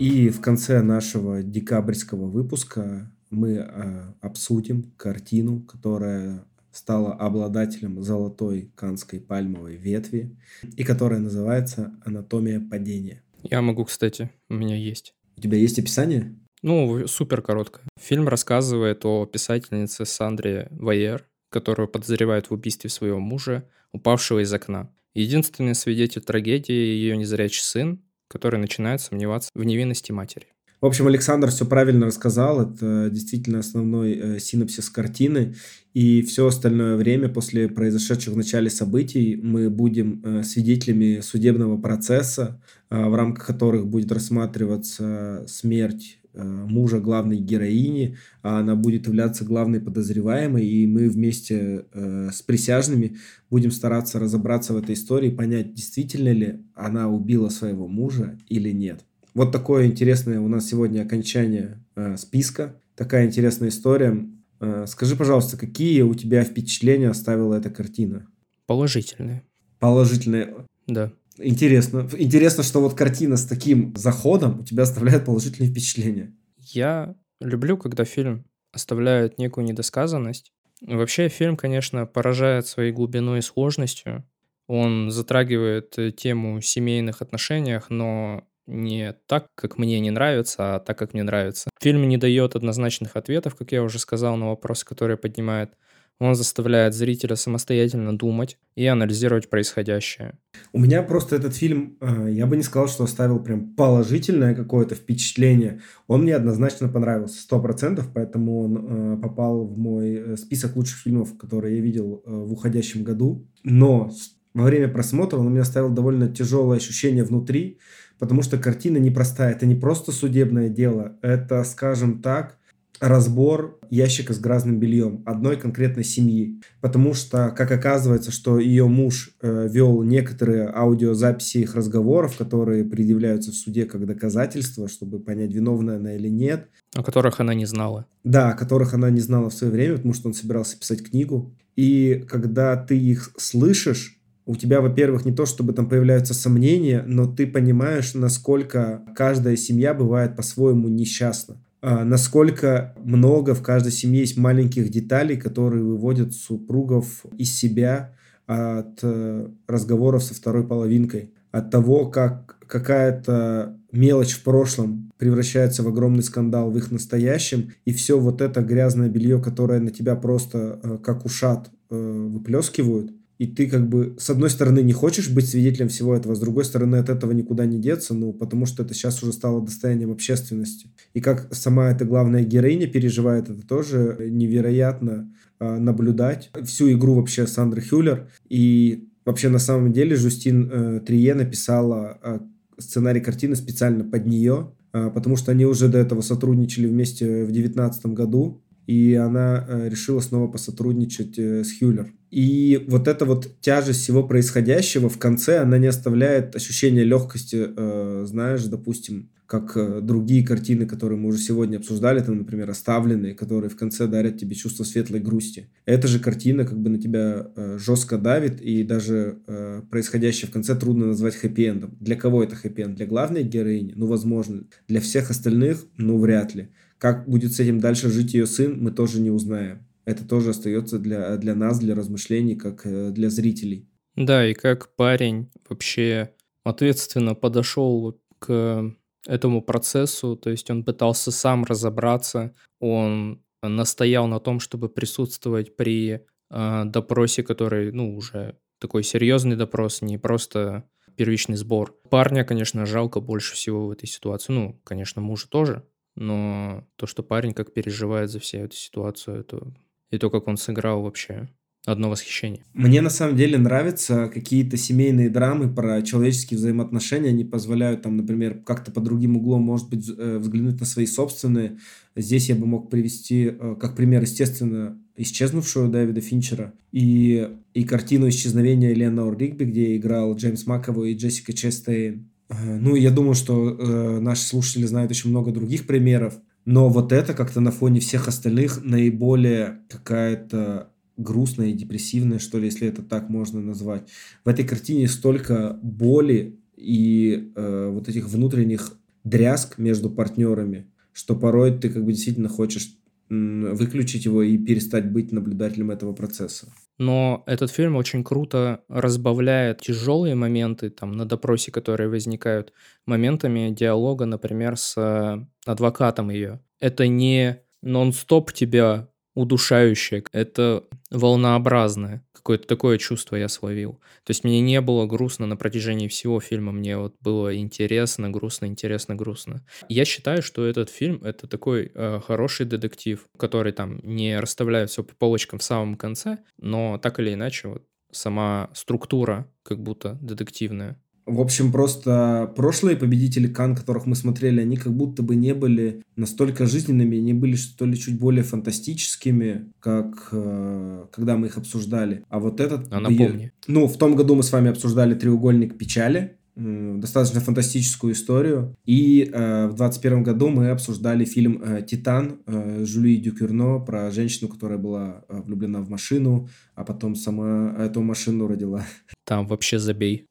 И в конце нашего декабрьского выпуска мы э, обсудим картину, которая стала обладателем золотой канской пальмовой ветви и которая называется «Анатомия падения». Я могу, кстати, у меня есть. У тебя есть описание? Ну, супер короткое. Фильм рассказывает о писательнице Сандре Вайер, которую подозревают в убийстве своего мужа, упавшего из окна. Единственный свидетель трагедии – ее незрячий сын, который начинает сомневаться в невинности матери. В общем, Александр все правильно рассказал. Это действительно основной э, синопсис картины. И все остальное время после произошедших в начале событий мы будем э, свидетелями судебного процесса, э, в рамках которых будет рассматриваться смерть мужа главной героини, а она будет являться главной подозреваемой, и мы вместе с присяжными будем стараться разобраться в этой истории, понять, действительно ли она убила своего мужа или нет. Вот такое интересное у нас сегодня окончание э, списка. Такая интересная история. Э, скажи, пожалуйста, какие у тебя впечатления оставила эта картина? Положительные. Положительные. Да. Интересно. Интересно, что вот картина с таким заходом у тебя оставляет положительные впечатления. Я люблю, когда фильм оставляет некую недосказанность. Вообще фильм, конечно, поражает своей глубиной и сложностью. Он затрагивает э, тему семейных отношениях, но не так, как мне не нравится, а так, как мне нравится. Фильм не дает однозначных ответов, как я уже сказал, на вопросы, которые поднимает. Он заставляет зрителя самостоятельно думать и анализировать происходящее. У меня просто этот фильм, э, я бы не сказал, что оставил прям положительное какое-то впечатление. Он мне однозначно понравился, сто процентов, поэтому он э, попал в мой э, список лучших фильмов, которые я видел в уходящем году. Но во время просмотра он у меня оставил довольно тяжелое ощущение внутри, потому что картина непростая. Это не просто судебное дело, это, скажем так, разбор ящика с грязным бельем одной конкретной семьи. Потому что, как оказывается, что ее муж э, вел некоторые аудиозаписи их разговоров, которые предъявляются в суде как доказательства, чтобы понять, виновна она или нет. О которых она не знала. Да, о которых она не знала в свое время, потому что он собирался писать книгу. И когда ты их слышишь, у тебя, во-первых, не то, чтобы там появляются сомнения, но ты понимаешь, насколько каждая семья бывает по-своему несчастна. А, насколько много в каждой семье есть маленьких деталей, которые выводят супругов из себя от э, разговоров со второй половинкой, от того, как какая-то мелочь в прошлом превращается в огромный скандал в их настоящем, и все вот это грязное белье, которое на тебя просто э, как ушат э, выплескивают, и ты как бы с одной стороны не хочешь быть свидетелем всего этого, с другой стороны от этого никуда не деться, ну, потому что это сейчас уже стало достоянием общественности. И как сама эта главная героиня переживает, это тоже невероятно э, наблюдать. Всю игру вообще Сандры Хюллер. И вообще на самом деле Жустин э, Трие написала э, сценарий картины специально под нее, э, потому что они уже до этого сотрудничали вместе в 2019 году и она э, решила снова посотрудничать э, с Хюллер. И вот эта вот тяжесть всего происходящего в конце, она не оставляет ощущения легкости, э, знаешь, допустим, как э, другие картины, которые мы уже сегодня обсуждали, там, например, «Оставленные», которые в конце дарят тебе чувство светлой грусти. Эта же картина как бы на тебя э, жестко давит, и даже э, происходящее в конце трудно назвать хэппи-эндом. Для кого это хэппи-энд? Для главной героини? Ну, возможно. Для всех остальных? Ну, вряд ли. Как будет с этим дальше жить ее сын, мы тоже не узнаем. Это тоже остается для, для нас, для размышлений, как э, для зрителей. Да, и как парень вообще ответственно подошел к этому процессу, то есть он пытался сам разобраться, он настоял на том, чтобы присутствовать при э, допросе, который, ну, уже такой серьезный допрос, не просто первичный сбор. Парня, конечно, жалко больше всего в этой ситуации. Ну, конечно, мужа тоже, но то, что парень как переживает за всю эту ситуацию, это... и то, как он сыграл вообще, одно восхищение. Мне на самом деле нравятся какие-то семейные драмы про человеческие взаимоотношения. Они позволяют там, например, как-то по другим углом, может быть, э, взглянуть на свои собственные. Здесь я бы мог привести э, как пример, естественно, исчезнувшую Дэвида Финчера и, и картину исчезновения Ленора Ригби, где играл Джеймс Маковой и Джессика Честейн. Э, ну, я думаю, что э, наши слушатели знают очень много других примеров, но вот это как-то на фоне всех остальных наиболее какая-то грустная и депрессивная, что ли, если это так можно назвать. В этой картине столько боли и э, вот этих внутренних дрязг между партнерами, что порой ты как бы действительно хочешь выключить его и перестать быть наблюдателем этого процесса. Но этот фильм очень круто разбавляет тяжелые моменты там на допросе, которые возникают, моментами диалога, например, с э, адвокатом ее. Это не нон-стоп тебя удушающее, это волнообразное. Какое-то такое чувство я словил. То есть мне не было грустно на протяжении всего фильма, мне вот было интересно, грустно, интересно, грустно. Я считаю, что этот фильм — это такой э, хороший детектив, который там не расставляет все по полочкам в самом конце, но так или иначе вот сама структура как будто детективная. В общем, просто прошлые победители Кан, которых мы смотрели, они как будто бы не были настолько жизненными, они были что ли чуть более фантастическими, как э, когда мы их обсуждали. А вот этот... А напомни. Ну, в том году мы с вами обсуждали «Треугольник печали», достаточно фантастическую историю. И э, в 2021 году мы обсуждали фильм э, «Титан» э, Жюли Дюкюрно про женщину, которая была э, влюблена в машину, а потом сама эту машину родила. Там вообще забей.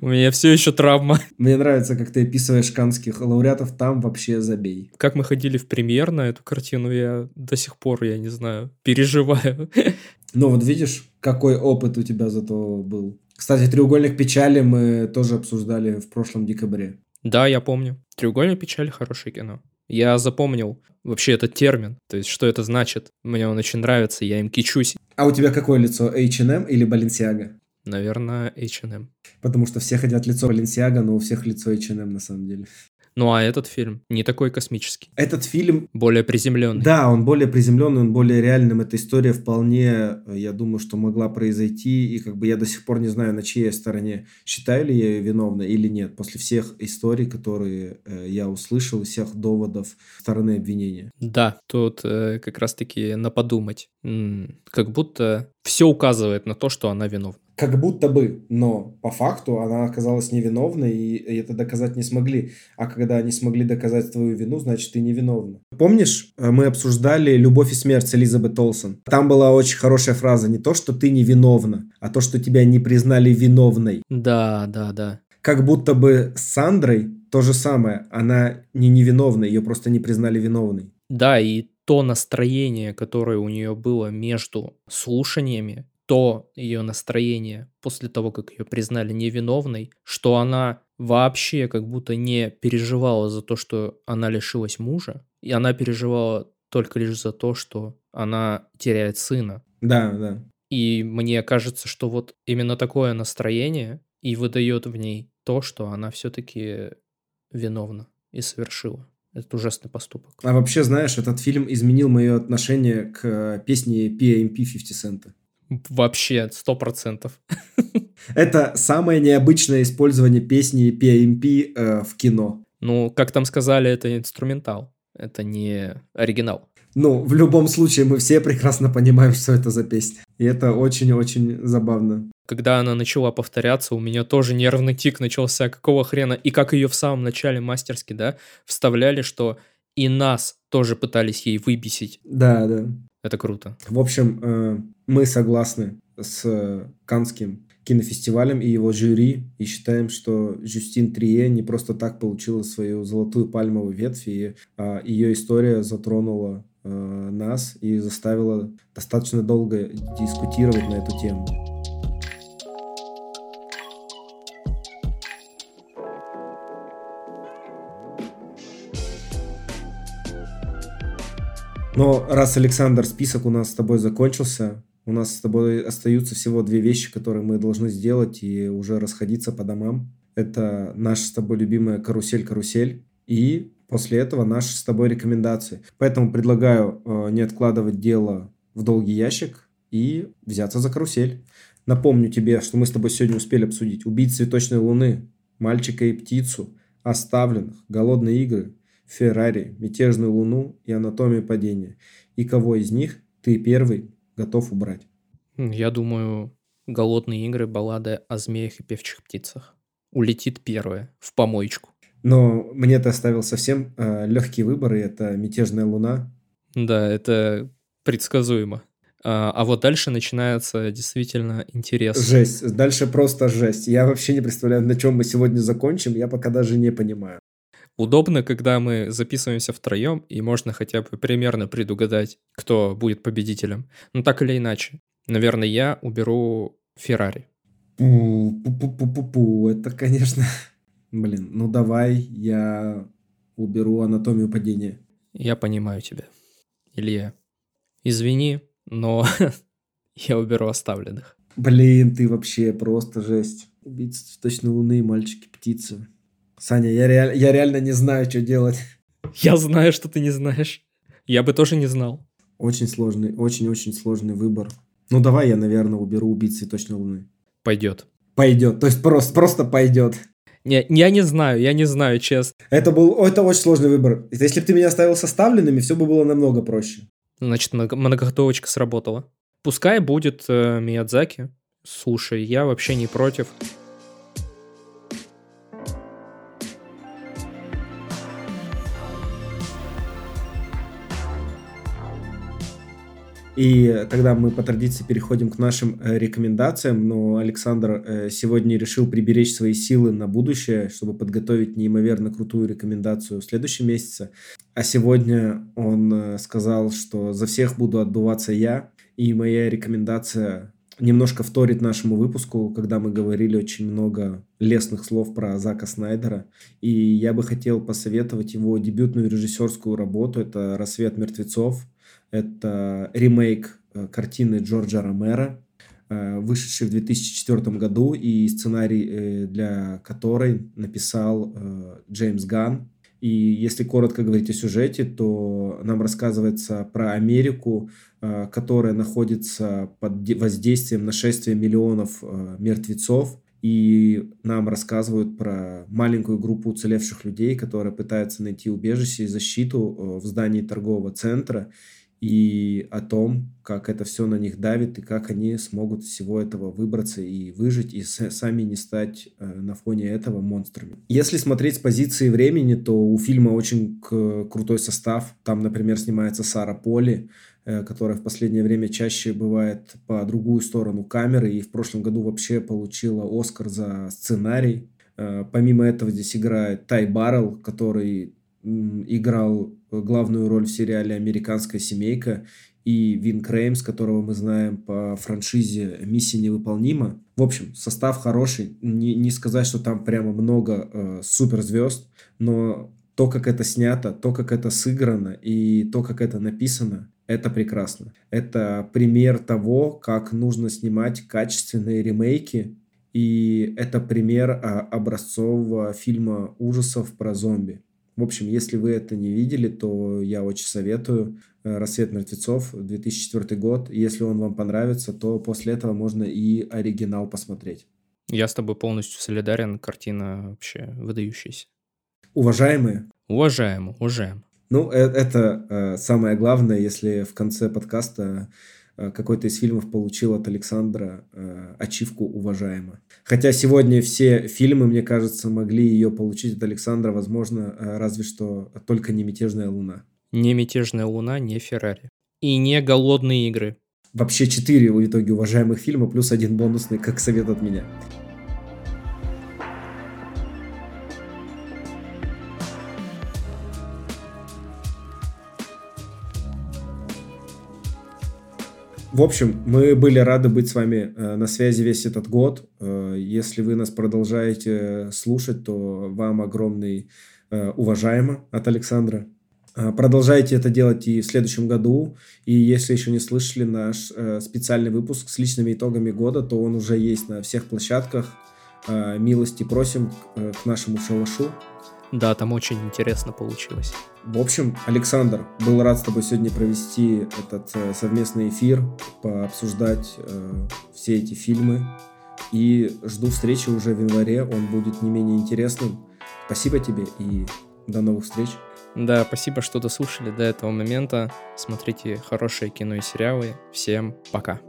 У меня все еще травма. Мне нравится, как ты описываешь канских лауреатов, там вообще забей. Как мы ходили в премьер на эту картину, я до сих пор, я не знаю, переживаю. Ну вот видишь, какой опыт у тебя зато был. Кстати, «Треугольник печали» мы тоже обсуждали в прошлом декабре. Да, я помню. «Треугольник печали» — хорошее кино. Я запомнил вообще этот термин, то есть что это значит. Мне он очень нравится, я им кичусь. А у тебя какое лицо, H&M или Balenciaga? Наверное, H&M. Потому что все хотят лицо Balenciaga, но у всех лицо H&M на самом деле. Ну а этот фильм не такой космический. Этот фильм... Более приземленный. Да, он более приземленный, он более реальным. Эта история вполне, я думаю, что могла произойти. И как бы я до сих пор не знаю, на чьей стороне. Считаю ли я ее виновной или нет. После всех историй, которые э, я услышал, всех доводов стороны обвинения. Да, тут э, как раз-таки на подумать. М-м, как будто все указывает на то, что она виновна как будто бы, но по факту она оказалась невиновной, и это доказать не смогли. А когда они смогли доказать твою вину, значит, ты невиновна. Помнишь, э, мы обсуждали «Любовь и смерть» Элизабет Олсен? Там была очень хорошая фраза. Не то, что ты невиновна, а то, что тебя не признали виновной. Да, да, да. Как будто бы с Сандрой то же самое. Она не невиновна, ее просто не признали виновной. Да, и то настроение, которое у нее было между слушаниями, то ее настроение после того, как ее признали невиновной, что она вообще как будто не переживала за то, что она лишилась мужа, и она переживала только лишь за то, что она теряет сына. Да, да. И мне кажется, что вот именно такое настроение и выдает в ней то, что она все-таки виновна и совершила этот ужасный поступок. А вообще, знаешь, этот фильм изменил мое отношение к песне PMP 50 Cent. Вообще, сто процентов. Это самое необычное использование песни PMP э, в кино. Ну, как там сказали, это инструментал. Это не оригинал. Ну, в любом случае, мы все прекрасно понимаем, что это за песня. И это очень-очень забавно. Когда она начала повторяться, у меня тоже нервный тик начался. Какого хрена? И как ее в самом начале мастерски, да, вставляли, что и нас тоже пытались ей выбесить. Да, да. Это круто. В общем, э, мы согласны с Канским кинофестивалем и его жюри и считаем, что Жюстин Трие не просто так получила свою золотую пальмовую ветвь, и а, ее история затронула а, нас и заставила достаточно долго дискутировать на эту тему. Но раз, Александр, список у нас с тобой закончился, у нас с тобой остаются всего две вещи, которые мы должны сделать и уже расходиться по домам. Это наша с тобой любимая карусель-карусель и после этого наши с тобой рекомендации. Поэтому предлагаю э, не откладывать дело в долгий ящик и взяться за карусель. Напомню тебе, что мы с тобой сегодня успели обсудить «Убить цветочной луны», «Мальчика и птицу», «Оставленных», «Голодные игры», Феррари, Мятежную Луну и Анатомию падения. И кого из них ты первый готов убрать? Я думаю, голодные игры, баллады о змеях и певчих птицах. Улетит первое в помоечку. Но мне ты оставил совсем э, легкий выбор, и это «Мятежная луна». Да, это предсказуемо. А, а вот дальше начинается действительно интересно. Жесть. Дальше просто жесть. Я вообще не представляю, на чем мы сегодня закончим. Я пока даже не понимаю. Удобно, когда мы записываемся втроем, и можно хотя бы примерно предугадать, кто будет победителем. Но так или иначе. Наверное, я уберу Феррари. Пу-пу-пу-пу-пу. Это, конечно... (laughs) Блин, ну давай я уберу анатомию падения. Я понимаю тебя. Илья, извини, но (laughs) я уберу оставленных. Блин, ты вообще просто жесть. Убийца цветочной луны, мальчики, птицы. Саня, я, реаль... я реально не знаю, что делать. Я знаю, что ты не знаешь. Я бы тоже не знал. Очень сложный, очень-очень сложный выбор. Ну, давай я, наверное, уберу убийцы цветочной луны. Пойдет. Пойдет. То есть просто, просто пойдет. Не, я не знаю, я не знаю, честно. Это был, это очень сложный выбор. Если бы ты меня оставил составленными, все бы было намного проще. Значит, многоготовочка сработала. Пускай будет э, Миядзаки. Слушай, я вообще не против. И тогда мы по традиции переходим к нашим э, рекомендациям, но Александр э, сегодня решил приберечь свои силы на будущее, чтобы подготовить неимоверно крутую рекомендацию в следующем месяце. А сегодня он э, сказал, что за всех буду отдуваться я, и моя рекомендация немножко вторит нашему выпуску, когда мы говорили очень много лестных слов про Зака Снайдера. И я бы хотел посоветовать его дебютную режиссерскую работу. Это «Рассвет мертвецов», это ремейк э, картины Джорджа Ромера, э, вышедший в 2004 году, и сценарий э, для которой написал Джеймс Ган. И если коротко говорить о сюжете, то нам рассказывается про Америку, которая находится под воздействием нашествия миллионов мертвецов, и нам рассказывают про маленькую группу уцелевших людей, которые пытаются найти убежище и защиту в здании торгового центра и о том, как это все на них давит, и как они смогут всего этого выбраться и выжить, и сами не стать э, на фоне этого монстрами. Если смотреть с позиции времени, то у фильма очень крутой состав. Там, например, снимается Сара Поли, э, которая в последнее время чаще бывает по другую сторону камеры, и в прошлом году вообще получила Оскар за сценарий. Э, помимо этого здесь играет Тай Баррелл, который играл главную роль в сериале «Американская семейка», и Вин Креймс, которого мы знаем по франшизе «Миссия невыполнима». В общем, состав хороший. Не, не сказать, что там прямо много э, суперзвезд, но то, как это снято, то, как это сыграно и то, как это написано, это прекрасно. Это пример того, как нужно снимать качественные ремейки, и это пример а, образцового фильма ужасов про зомби. В общем, если вы это не видели, то я очень советую э, «Рассвет мертвецов», 2004 год. Если он вам понравится, то после этого можно и оригинал посмотреть. Я с тобой полностью солидарен. Картина вообще выдающаяся. Уважаемые? Уважаем, уважаем. Ну, э, это э, самое главное, если в конце подкаста какой-то из фильмов получил от Александра э, ачивку «Уважаемо». Хотя сегодня все фильмы, мне кажется, могли ее получить от Александра, возможно, э, разве что только не «Мятежная луна». Не «Мятежная луна», не «Феррари». И не «Голодные игры». Вообще четыре в итоге уважаемых фильма, плюс один бонусный, как совет от меня. В общем, мы были рады быть с вами э, на связи весь этот год. Э, если вы нас продолжаете слушать, то вам огромный э, уважаемо от Александра. Продолжайте это делать и в следующем году. И если еще не слышали наш специальный выпуск с личными итогами года, то он уже есть на всех площадках. Милости просим к нашему шалашу. Да, там очень интересно получилось. В общем, Александр, был рад с тобой сегодня провести этот э, совместный эфир, пообсуждать э, все эти фильмы. И жду встречи уже в январе, он будет не менее интересным. Спасибо тебе и до новых встреч. Да, спасибо, что дослушали до этого момента. Смотрите хорошие кино и сериалы. Всем пока.